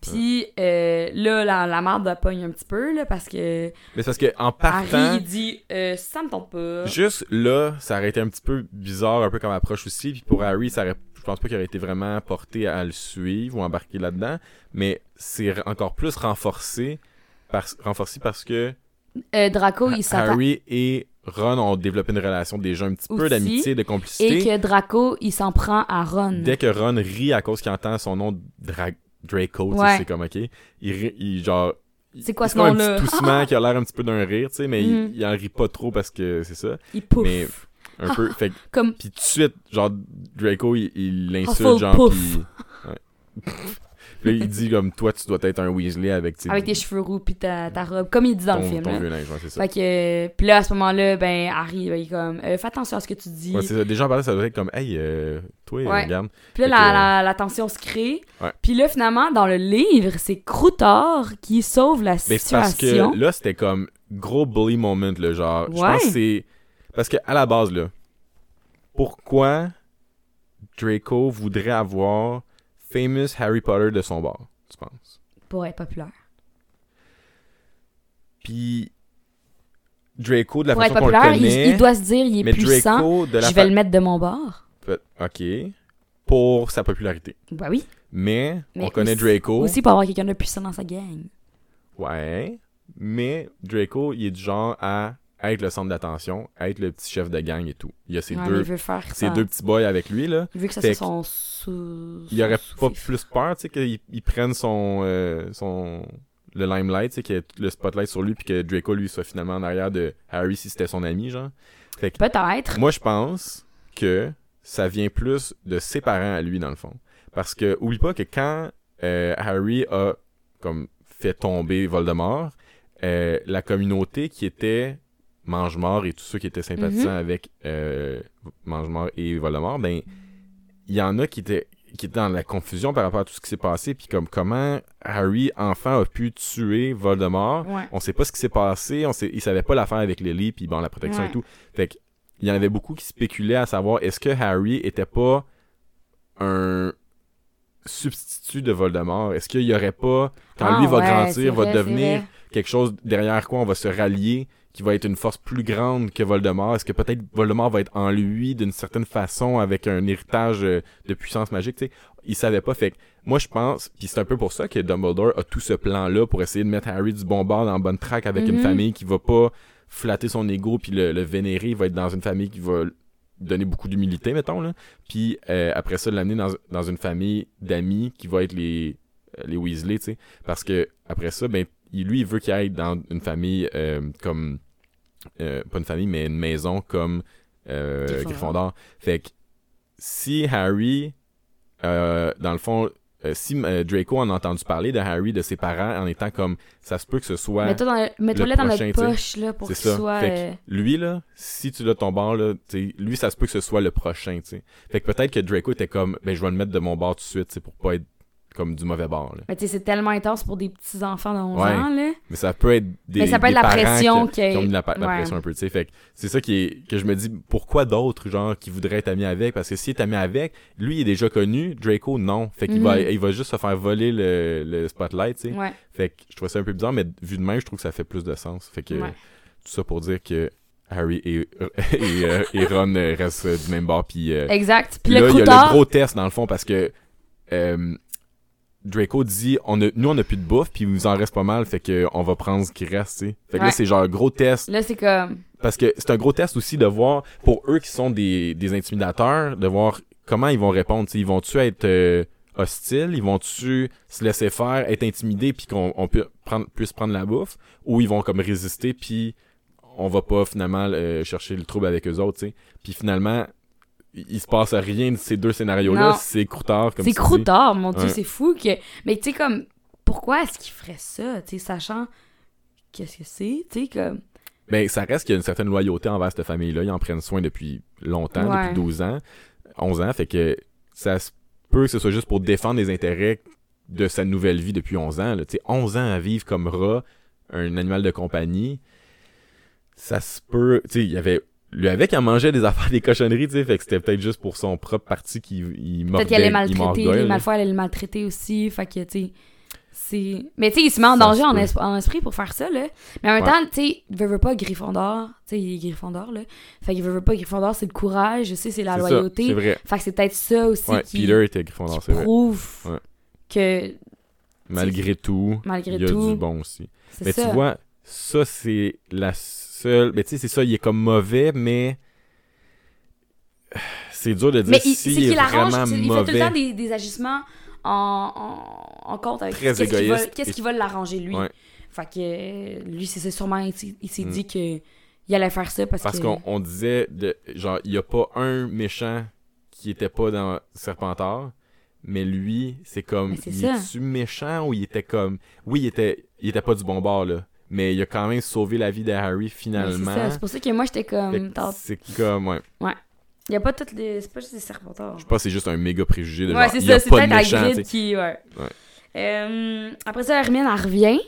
Puis euh, là, la, la marde pogne un petit peu, là, parce que Mais c'est parce que en Harry, partant, il dit euh, Ça me tente pas. juste là, ça aurait été un petit peu bizarre, un peu comme approche aussi. Puis pour Harry, ça aurait, je pense pas qu'il aurait été vraiment porté à le suivre ou embarquer là-dedans. Mais c'est encore plus renforcé, parce, renforcé parce que Euh, Draco, il s'attend. Harry et Ron ont développé une relation déjà un petit peu d'amitié, de Et complicité. que Draco, il s'en prend à Ron. Dès que Ron rit à cause qu'il entend son nom Dra- Draco, tu sais, Ouais. c'est comme ok. Il, rit- il genre. C'est quoi ce nom-là? petit toussement qui a l'air un petit peu d'un rire, tu sais, mais il, il en rit pas trop parce que c'est ça. Il pouffe. Mais un peu. Fait que- Comme. puis tout de suite, genre Draco, il, il l'insulte, genre. Puis, ouais. Puis là, il dit comme toi, tu dois être un Weasley avec, tes- Avec tes cheveux roux puis ta, ta robe, comme il dit dans ton, le film. ton là. vieux linge, ouais, c'est ça. Fait que, puis là, à ce moment-là, ben, Harry, ben, il est comme, euh, fais attention à ce que tu dis. Ouais, c'est ça. Déjà, en parlant, ça doit être comme, hey, euh, toi, Ouais. regarde. Puis là, la, que- la, la tension se crée. Ouais. Puis là, finalement, dans le livre, c'est Croutard qui sauve la Mais c'est parce situation. que là, c'était comme gros bully moment, là, genre. Je pense que c'est. Parce que à la base, là, pourquoi Draco voudrait avoir famous Harry Potter de son bord, tu penses? Pour être populaire. Puis Draco, de la Pour être façon qu'on le il, doit se dire, il est puissant. Draco, de la Je vais fa- le mettre de mon bord. Ok. Pour sa popularité. Bah oui. Mais, Mais on connaît Draco. Aussi pour avoir quelqu'un de puissant dans sa gang. Ouais. Mais Draco, il est du genre à être le centre d'attention, être le petit chef de gang et tout. Il y a ces, Ouais, deux, ces deux petits boys avec lui, là. Il veut que ça Fait soit son sous. Il aurait pas plus peur, tu sais, qu'il il prenne son, euh, son. le limelight, tu sais, qu'il y ait le spotlight sur lui, puis que Draco, lui, soit finalement en arrière de Harry si c'était son ami, genre. Peut-être. moi, je pense que ça vient plus de ses parents à lui, dans le fond. Parce que, oublie pas que quand euh, Harry a comme fait tomber Voldemort, euh, la communauté qui était Mange-Mort et tous ceux qui étaient sympathisants avec euh, Mange-Mort et Voldemort, ben, il y en a qui étaient, qui étaient dans la confusion par rapport à tout ce qui s'est passé, puis comme comment Harry, enfant, a pu tuer Voldemort. Ouais. On sait pas ce qui s'est passé, on sait, il savait pas l'affaire avec Lily, puis bon, la protection Ouais. et tout. Fait il y en avait beaucoup qui spéculaient à savoir est-ce que Harry était pas un substitut de Voldemort? Est-ce qu'il y aurait pas, quand Ah lui va ouais, grandir, va vrai, devenir quelque chose derrière quoi on va se rallier, qui va être une force plus grande que Voldemort? Est-ce que peut-être Voldemort va être en lui d'une certaine façon avec un héritage euh, de puissance magique? tu sais? Il savait pas. Fait que moi, je pense, puis c'est un peu pour ça que Dumbledore a tout ce plan-là pour essayer de mettre Harry du bon bord dans la bonne track avec une Mhm. famille qui va pas flatter son ego puis le, le vénérer. Il va être dans une famille qui va donner beaucoup d'humilité, mettons. Là. Puis euh, après ça, l'amener dans, dans une famille d'amis qui va être les, les Weasley, tu sais? Parce que après ça, ben, il- lui, il veut qu'il aille dans une famille euh, comme. euh, pas une famille, mais une maison comme euh, Gryffondor. Fait que si Harry, euh, dans le fond, euh, si euh, Draco en a entendu parler de Harry, de ses parents, en étant comme ça se peut que ce soit. Mets-toi dans, le- mets-toi-le dans prochain, notre poche, là, pour C'est qu'il ça. soit... Fait que lui, là, si tu l'as ton bord, là, lui, ça se peut que ce soit le prochain, tu sais. Fait que peut-être que Draco était comme, ben, je vais le mettre de mon bord tout de suite, sais, pour pas être comme du mauvais bord, là. Mais tu sais, c'est tellement intense pour des petits enfants de 11 Ouais. ans, là. Mais ça peut être des, Mais ça peut être la pression qui, qui- ont mis la, pa- la ouais. pression un peu, tu sais. Fait que c'est ça qui est, que je me dis, pourquoi d'autres, genre, qui voudraient être amis avec? Parce que s'il est ami avec, lui, il est déjà connu, Draco, non. Fait qu'il va, Mhm. il va juste se faire voler le, le spotlight, tu sais. Ouais. Fait que je trouve ça un peu bizarre, mais vu de même, je trouve que ça fait plus de sens. Fait que tout ça pour dire que Harry et, et, euh, et Ron restent du même bord. Puis euh, Exact. Puis là, il y a le gros test dans le fond parce que euh, Draco dit on a, nous on a plus de bouffe puis il nous en reste pas mal fait que on va prendre ce qui reste tu sais. fait que là c'est genre un gros test. Là, c'est comme... parce que c'est un gros test aussi de voir pour eux qui sont des, des intimidateurs de voir comment ils vont répondre tu ils vont-tu être euh, hostiles? Ils vont-tu se laisser faire être intimidés puis qu'on on peut prendre, puisse prendre la bouffe? Ou ils vont comme résister puis on va pas finalement euh, chercher le trouble avec eux autres tu sais. puis finalement il se passe rien de ces deux scénarios là Non. c'est croutard comme C'est croutard, mon Dieu, Ouais. c'est fou que... Mais tu sais, comme... Pourquoi est-ce qu'il ferait ça, tu sais, sachant... Qu'est-ce que c'est, tu sais, comme... Ben, ça reste qu'il y a une certaine loyauté envers cette famille-là. Ils en prennent soin depuis longtemps, Ouais. depuis 12 ans, 11 ans. Fait que ça se peut que ce soit juste pour défendre les intérêts de sa nouvelle vie depuis 11 ans. là. Tu sais, 11 ans à vivre comme rat, un animal de compagnie. Ça se peut. Tu sais, il y avait. Lui avec, il mangeait des affaires, des cochonneries, tu sais. Fait que c'était peut-être juste pour son propre parti qu'il il Peut-être mordait. qu'elle allait il maltraiter. Malfoy allait le maltraiter aussi, fait que, tu sais, c'est... Mais tu sais, il se met en Ça danger en, peut. es- en esprit pour faire ça, là. Mais en même Ouais. temps, tu sais, il veut, veut pas Gryffondor, tu sais, il est Gryffondor, là. Fait qu'il veut, veut pas Gryffondor, c'est le courage, je sais, c'est la C'est ça, loyauté. C'est vrai. Fait que c'est peut-être ça aussi Ouais, qui, Peter était Gryffondor, c'est vrai. prouve que, Malgré tout, malgré il y a tout, du bon aussi. Mais ça. tu vois, ça, c'est la Mais tu sais, c'est ça, il est comme mauvais, mais. C'est dur de dire Mais il- s'il c'est est qu'il arrange, vraiment il fait tout mauvais. le temps des, des agissements en, en, en compte avec qu'est-ce qui va, et- l'arranger lui. Ouais. Fait que euh, lui, c'est sûrement, il, s'est- il Mm. dit que il allait faire ça parce, Parce que... qu'on on disait, de, genre, il n'y a pas un méchant qui était pas dans Serpentard, mais lui, c'est comme, Mais il est-tu méchant ou il était comme, oui, il était, il était pas du bon bord, là, mais il a quand même sauvé la vie de Harry finalement. c'est pour ça que moi, j'étais comme... C'est comme, ouais. Il y a pas toutes les... C'est pas juste des serpentards. Je pense que c'est juste un méga préjugé de Ouais, c'est ça, c'est peut-être Hagrid qui... Ouais. Ouais. Euh, après ça, Hermione, elle revient.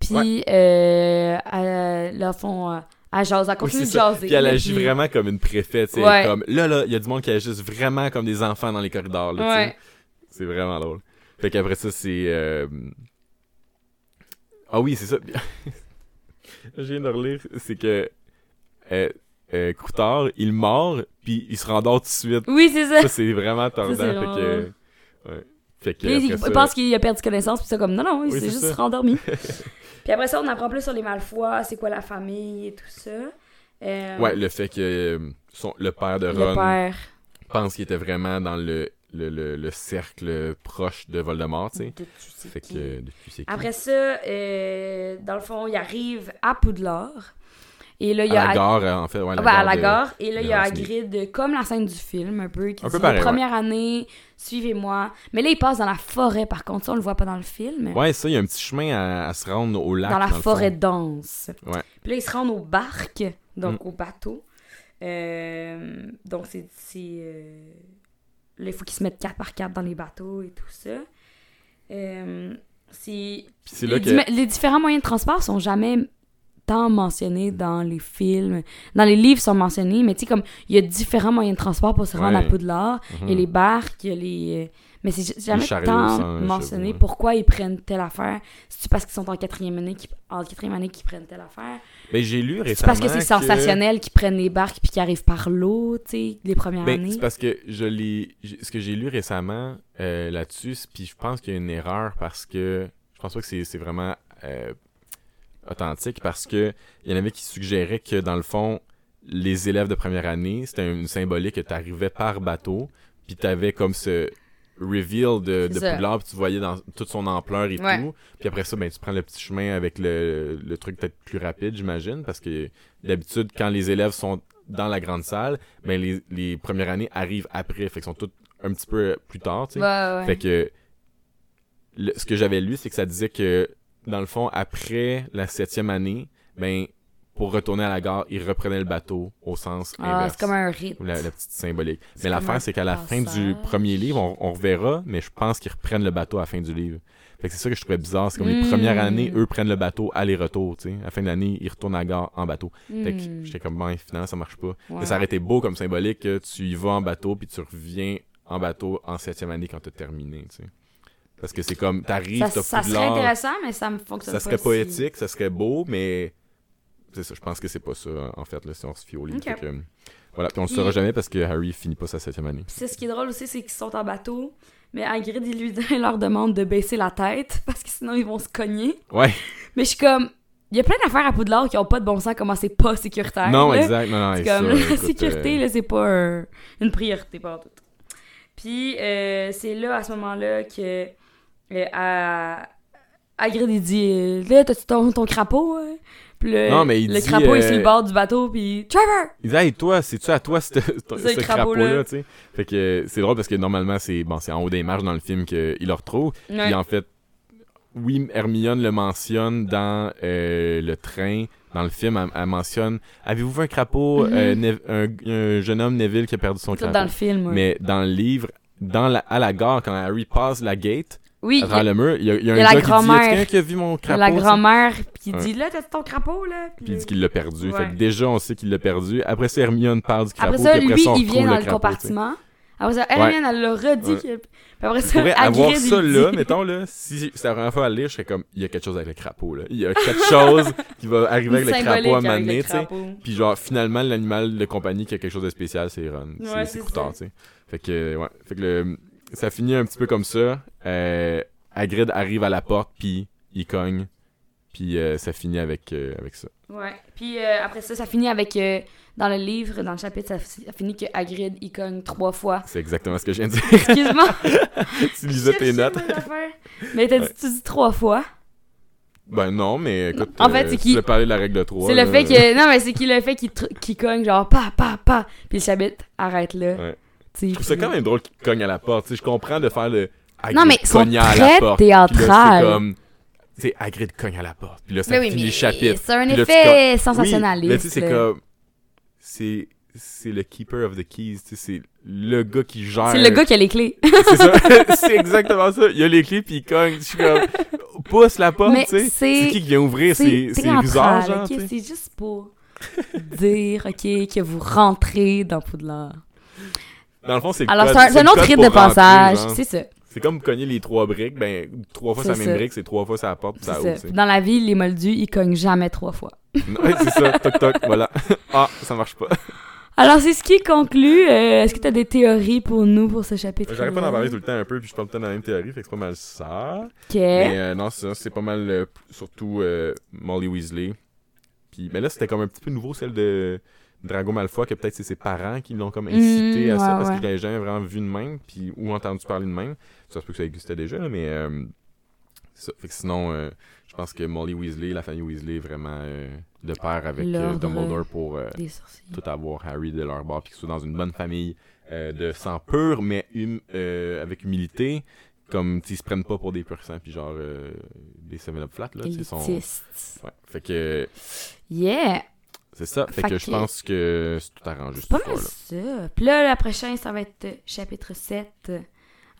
Puis, euh, elle, là, font... euh, Elle jase, elle continue de jaser. Puis elle agit puis- vraiment comme une préfète, Ouais. comme, là, là, il y a du monde qui agit vraiment comme des enfants dans les corridors, là. Ouais. C'est vraiment drôle. Fait qu'après ça, c'est. Ah oui, c'est ça. Je viens de relire. C'est que. Euh, euh, Croutard, il mord, puis il se rendort tout de suite. Oui, c'est ça. Ça, c'est vraiment fait vraiment que. Ouais. Fait que. Il, ça- pense qu'il a perdu connaissance, puis ça comme non, non, il Oui, s'est juste ça. rendormi. puis après ça, on apprend plus sur les Malfoy, c'est quoi la famille et tout ça. Euh, Ouais, le fait que euh, son, le père de le Ron père pense qu'il était vraiment dans le, le, le, le cercle proche de Voldemort, tu sais. de Fait que. euh, qui? Après ça, euh, dans le fond, il arrive à Poudlard. Et là, il y à a la gare, euh, en fait. Ouais, Ah, ben, à la de- gare. Et là, de il y a. Hagrid, comme la scène du film, un peu, qui Un dit peu pareil, première année, suivez-moi. Mais là, il passe dans la forêt, par contre, ça, on le voit pas dans le film. Ouais, ça, il y a un petit chemin à, à se rendre au lac. dans la forêt dense. Ouais. Puis là, ils se rendent au barque, donc Mm. au bateau. Euh, donc, c'est. c'est, euh, Là, il faut qu'ils se mettent 4 par 4 dans les bateaux et tout ça. Euh, c'est. Les, que. différents moyens de transport sont jamais tant mentionnés dans les films. Dans les livres, sont mentionnés, mais tu sais, comme, il y a différents moyens de transport pour se rendre Ouais. à Poudlard. Il y a Mhm. les barques, il y a les... Mais c'est jamais tant sans mentionné pourquoi ils prennent telle affaire. C'est-tu parce qu'ils sont en quatrième année, qu'ils- en quatrième année qu'ils prennent telle affaire? Ben, j'ai lu C'est récemment. parce que c'est sensationnel qu'ils prennent les barques puis qu'ils arrivent par l'eau, tu sais, les premières Ben, années? c'est parce que je l'ai. Ce que j'ai lu récemment euh, là-dessus, c'est- puis je pense qu'il y a une erreur parce que. Je pense pas que c'est c'est vraiment euh, authentique parce que il y en avait qui suggéraient que dans le fond, les élèves de première année, c'était une symbolique que tu arrivais par bateau, puis tu avais comme ce reveal de, de. Poudlard, puis tu voyais dans toute son ampleur et Ouais. tout. Puis après ça, ben, tu prends le petit chemin avec le, le truc peut-être plus rapide, j'imagine, parce que d'habitude, quand les élèves sont dans la grande salle, ben, les, les premières années arrivent après, fait qu'ils sont toutes un petit peu plus tard, tu sais. Ouais, ouais. Fait que le- ce que j'avais lu, c'est que ça disait que dans le fond, après la septième année, ben pour retourner à la gare, ils reprenaient le bateau au sens Ah, inverse. c'est comme un rythme. la, la petite symbolique. Mais l'affaire, c'est qu'à la fin du premier livre, on, on reverra, mais je pense qu'ils reprennent le bateau à la fin du livre. Fait que c'est ça que je trouvais bizarre. C'est comme les premières années, eux prennent le bateau aller-retour, tu sais. À la fin de l'année, ils retournent à la gare en bateau. Fait que Hmm. j'étais comme, bon, finalement, ça marche pas. Mais ça aurait été beau comme symbolique que tu y vas en bateau puis tu reviens en bateau en septième année quand t'as terminé, tu sais. Parce que c'est comme, t'arrives, Ça, t'as ça serait Poudlard, intéressant, mais ça me fonctionne ça pas. serait si- poétique, ça serait beau, mais c'est ça, je pense que c'est pas ça, en fait, là, si on se fie au livre. Ok. Fait que, voilà, puis on le saura jamais parce que Harry finit pas sa septième année. C'est ce qui est drôle aussi, c'est qu'ils sont en bateau, mais Hagrid, il, lui, il leur demande de baisser la tête, parce que sinon ils vont se cogner. Ouais, Mais je suis comme... Il y a plein d'affaires à Poudlard qui ont pas de bon sens, comment c'est pas sécuritaire. non, là. exact, non, non, C'est et ça, comme la écoute, sécurité, euh, là, c'est pas un- une priorité pas tout. Puis euh, c'est là, à ce moment-là, que euh, à- Hagrid, il dit euh, Là, t'as-tu ton, ton crapaut hein? Puis le, Non, mais il le dit, crapaut est euh, sur le bord du bateau, puis Trevor Il dit, hey, toi, c'est-tu à toi ce, ce- crapaud-là. tu sais? Fait que euh, c'est drôle parce que normalement, c'est bon, en haut des marches dans le film qu'il le retrouve. Ouais. Puis en fait, oui, Hermione le mentionne dans euh, le train. Dans le film, elle, elle mentionne Avez-vous vu un crapaud Mhm. euh, Nev- un, un jeune homme Neville qui a perdu son C'est crapaud? dans le film. Mais dans le livre, dans la, à la gare, quand Harry passe la gate, oui, à travers le mur, il y a, il y il un la gars qui dit grand-mère. quelqu'un qui a vu mon il crapaud la grand-mère qui Ouais. dit Là, t'as ton crapaud, là. Puis il dit qu'il l'a perdu. Ouais. Fait que déjà, on sait qu'il l'a perdu. Après ça, Hermione parle du crapaud. Après ça, puis lui, ça, on il vient dans le, crapaud, tu sais. compartiment. Après ça, Hermione, elle l'a redit. Ouais. que- Puis après ça, pourrais Hagrid, avoir il ça dit- là, mettons là, si c'est la première fois à le lire, je serais comme, il y a quelque chose avec le crapaud là. Il y a quelque chose qui va arriver avec le Symbolique crapaud à un avec moment le donné, tu sais. crapaud. Puis genre, finalement, l'animal de compagnie qui a quelque chose de spécial, c'est Ron. Ouais, c'est c'est c'est Coutard, ça. tu sais. Fait que, ouais. Fait que le, ça finit un petit peu comme ça. Euh, Hagrid arrive à la porte, puis il cogne. Puis euh, ça finit avec, euh, avec ça. Ouais. Puis euh, après ça, ça finit avec. dans le livre, dans le chapitre, ça, ça finit que Hagrid, il cogne trois fois. C'est exactement ce que je viens de dire. Excuse-moi. tu lisais tes notes. Mais t'as dit, tu dis trois fois. Ben non, mais écoute, En fait, c'est tu de la règle de 3. C'est le fait que. Non, mais c'est qu'il le fait qu'il qu'il cogne genre pa, pa, pa. Puis le chapitre arrête là. Ouais. Je trouve ça quand même drôle qu'il cogne à la porte. Je comprends de faire le. Non, mais ils sont très là, c'est théâtral. comme. Tu sais, Hagrid cogne à la porte. Puis là, ça oui, finit le chapitre. c'est un effet Oui, sensationnaliste. mais tu sais, c'est comme. C'est. C'est le keeper of the keys. Tu sais, c'est le gars qui gère. C'est le gars qui a les clés. C'est ça. c'est exactement ça. Il a les clés, puis il cogne. Je suis comme. Pousse la porte, tu sais. c'est- C'est qui qui vient ouvrir? C'est théâtral, visages, genre, ok? tu sais. C'est juste pour dire, ok, que vous rentrez dans Poudlard. Dans le fond, c'est Alors, c'est un, autre rythme de passage, c'est ça. C'est comme cogner les trois briques, ben, trois fois sa même brique, c'est trois fois sa porte, ça ouvre. Dans la vie, les moldus, ils cognent jamais trois fois. Ouais, c'est ça, toc toc, voilà. Ah, ça marche pas. Alors, c'est ce qui conclut. Euh, Est-ce que tu as des théories pour nous pour ce chapitre J'arrête pas d'en parler tout le temps un peu, puis je parle tout le temps dans la même théorie, fait que c'est pas mal ça. Ok. Mais euh, non, c'est ça, c'est pas mal, euh, surtout euh, Molly Weasley. Puis, mais là, c'était comme un petit peu nouveau, celle de Drago Malfoy, que peut-être c'est ses parents qui l'ont comme incité Mm, à ça, ouais, parce ouais. que je l'avais jamais vraiment vu de même, puis, ou entendu parler de même. Ça se peut que ça existait déjà, là, mais... euh, ça. Fait que sinon, euh, je pense que Molly Weasley, la famille Weasley, est vraiment euh, de pair avec euh, Dumbledore pour euh, tout avoir Harry de leur bord, puis qu'ils soient dans une bonne famille euh, de sang pur, mais hum- euh, avec humilité. Comme, ils se prennent pas pour des pur sang, puis genre des des 7-up flat, là. sont-. Ouais. Fait que Yeah! C'est ça. Fait, Fait que je pense que c'est tout arrangé, C'est pas mal ça. Puis là, la prochaine, ça va être euh, chapitre 7.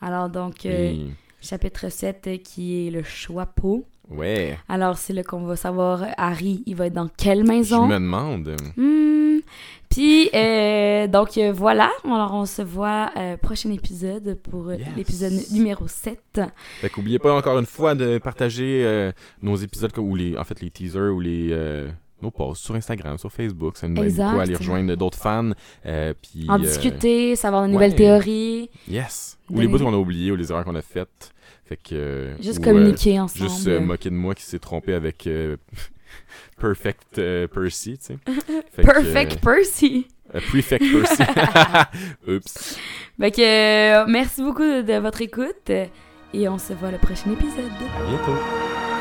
Alors, donc, euh, chapitre 7 euh, qui est le choix pot. Ouais. Alors, c'est là qu'on va savoir Harry, il va être dans quelle Je maison. me demande. Hmm. Puis, euh, donc euh, voilà. Alors, on se voit euh, prochain épisode pour Yes. l'épisode numéro 7. Fait qu'oubliez pas encore une fois de partager nos épisodes, ou les, en fait les teasers ou les nos posts sur Instagram, sur Facebook. Ça nous aide beaucoup à aller rejoindre d'autres fans. euh, puis, En euh, discuter, savoir de nouvelles ouais. théories, Yes. Ou les bouts qu'on a oubliés ou les erreurs qu'on a faites. Fait que. juste ou, communiquer euh, ensemble. juste moquer de moi qui s'est trompé avec Perfect Percy, tu sais. Que, Perfect Percy! euh, Prefect Percy. Oups. Fait que, merci beaucoup de, de votre écoute et on se voit le prochain épisode. À bientôt.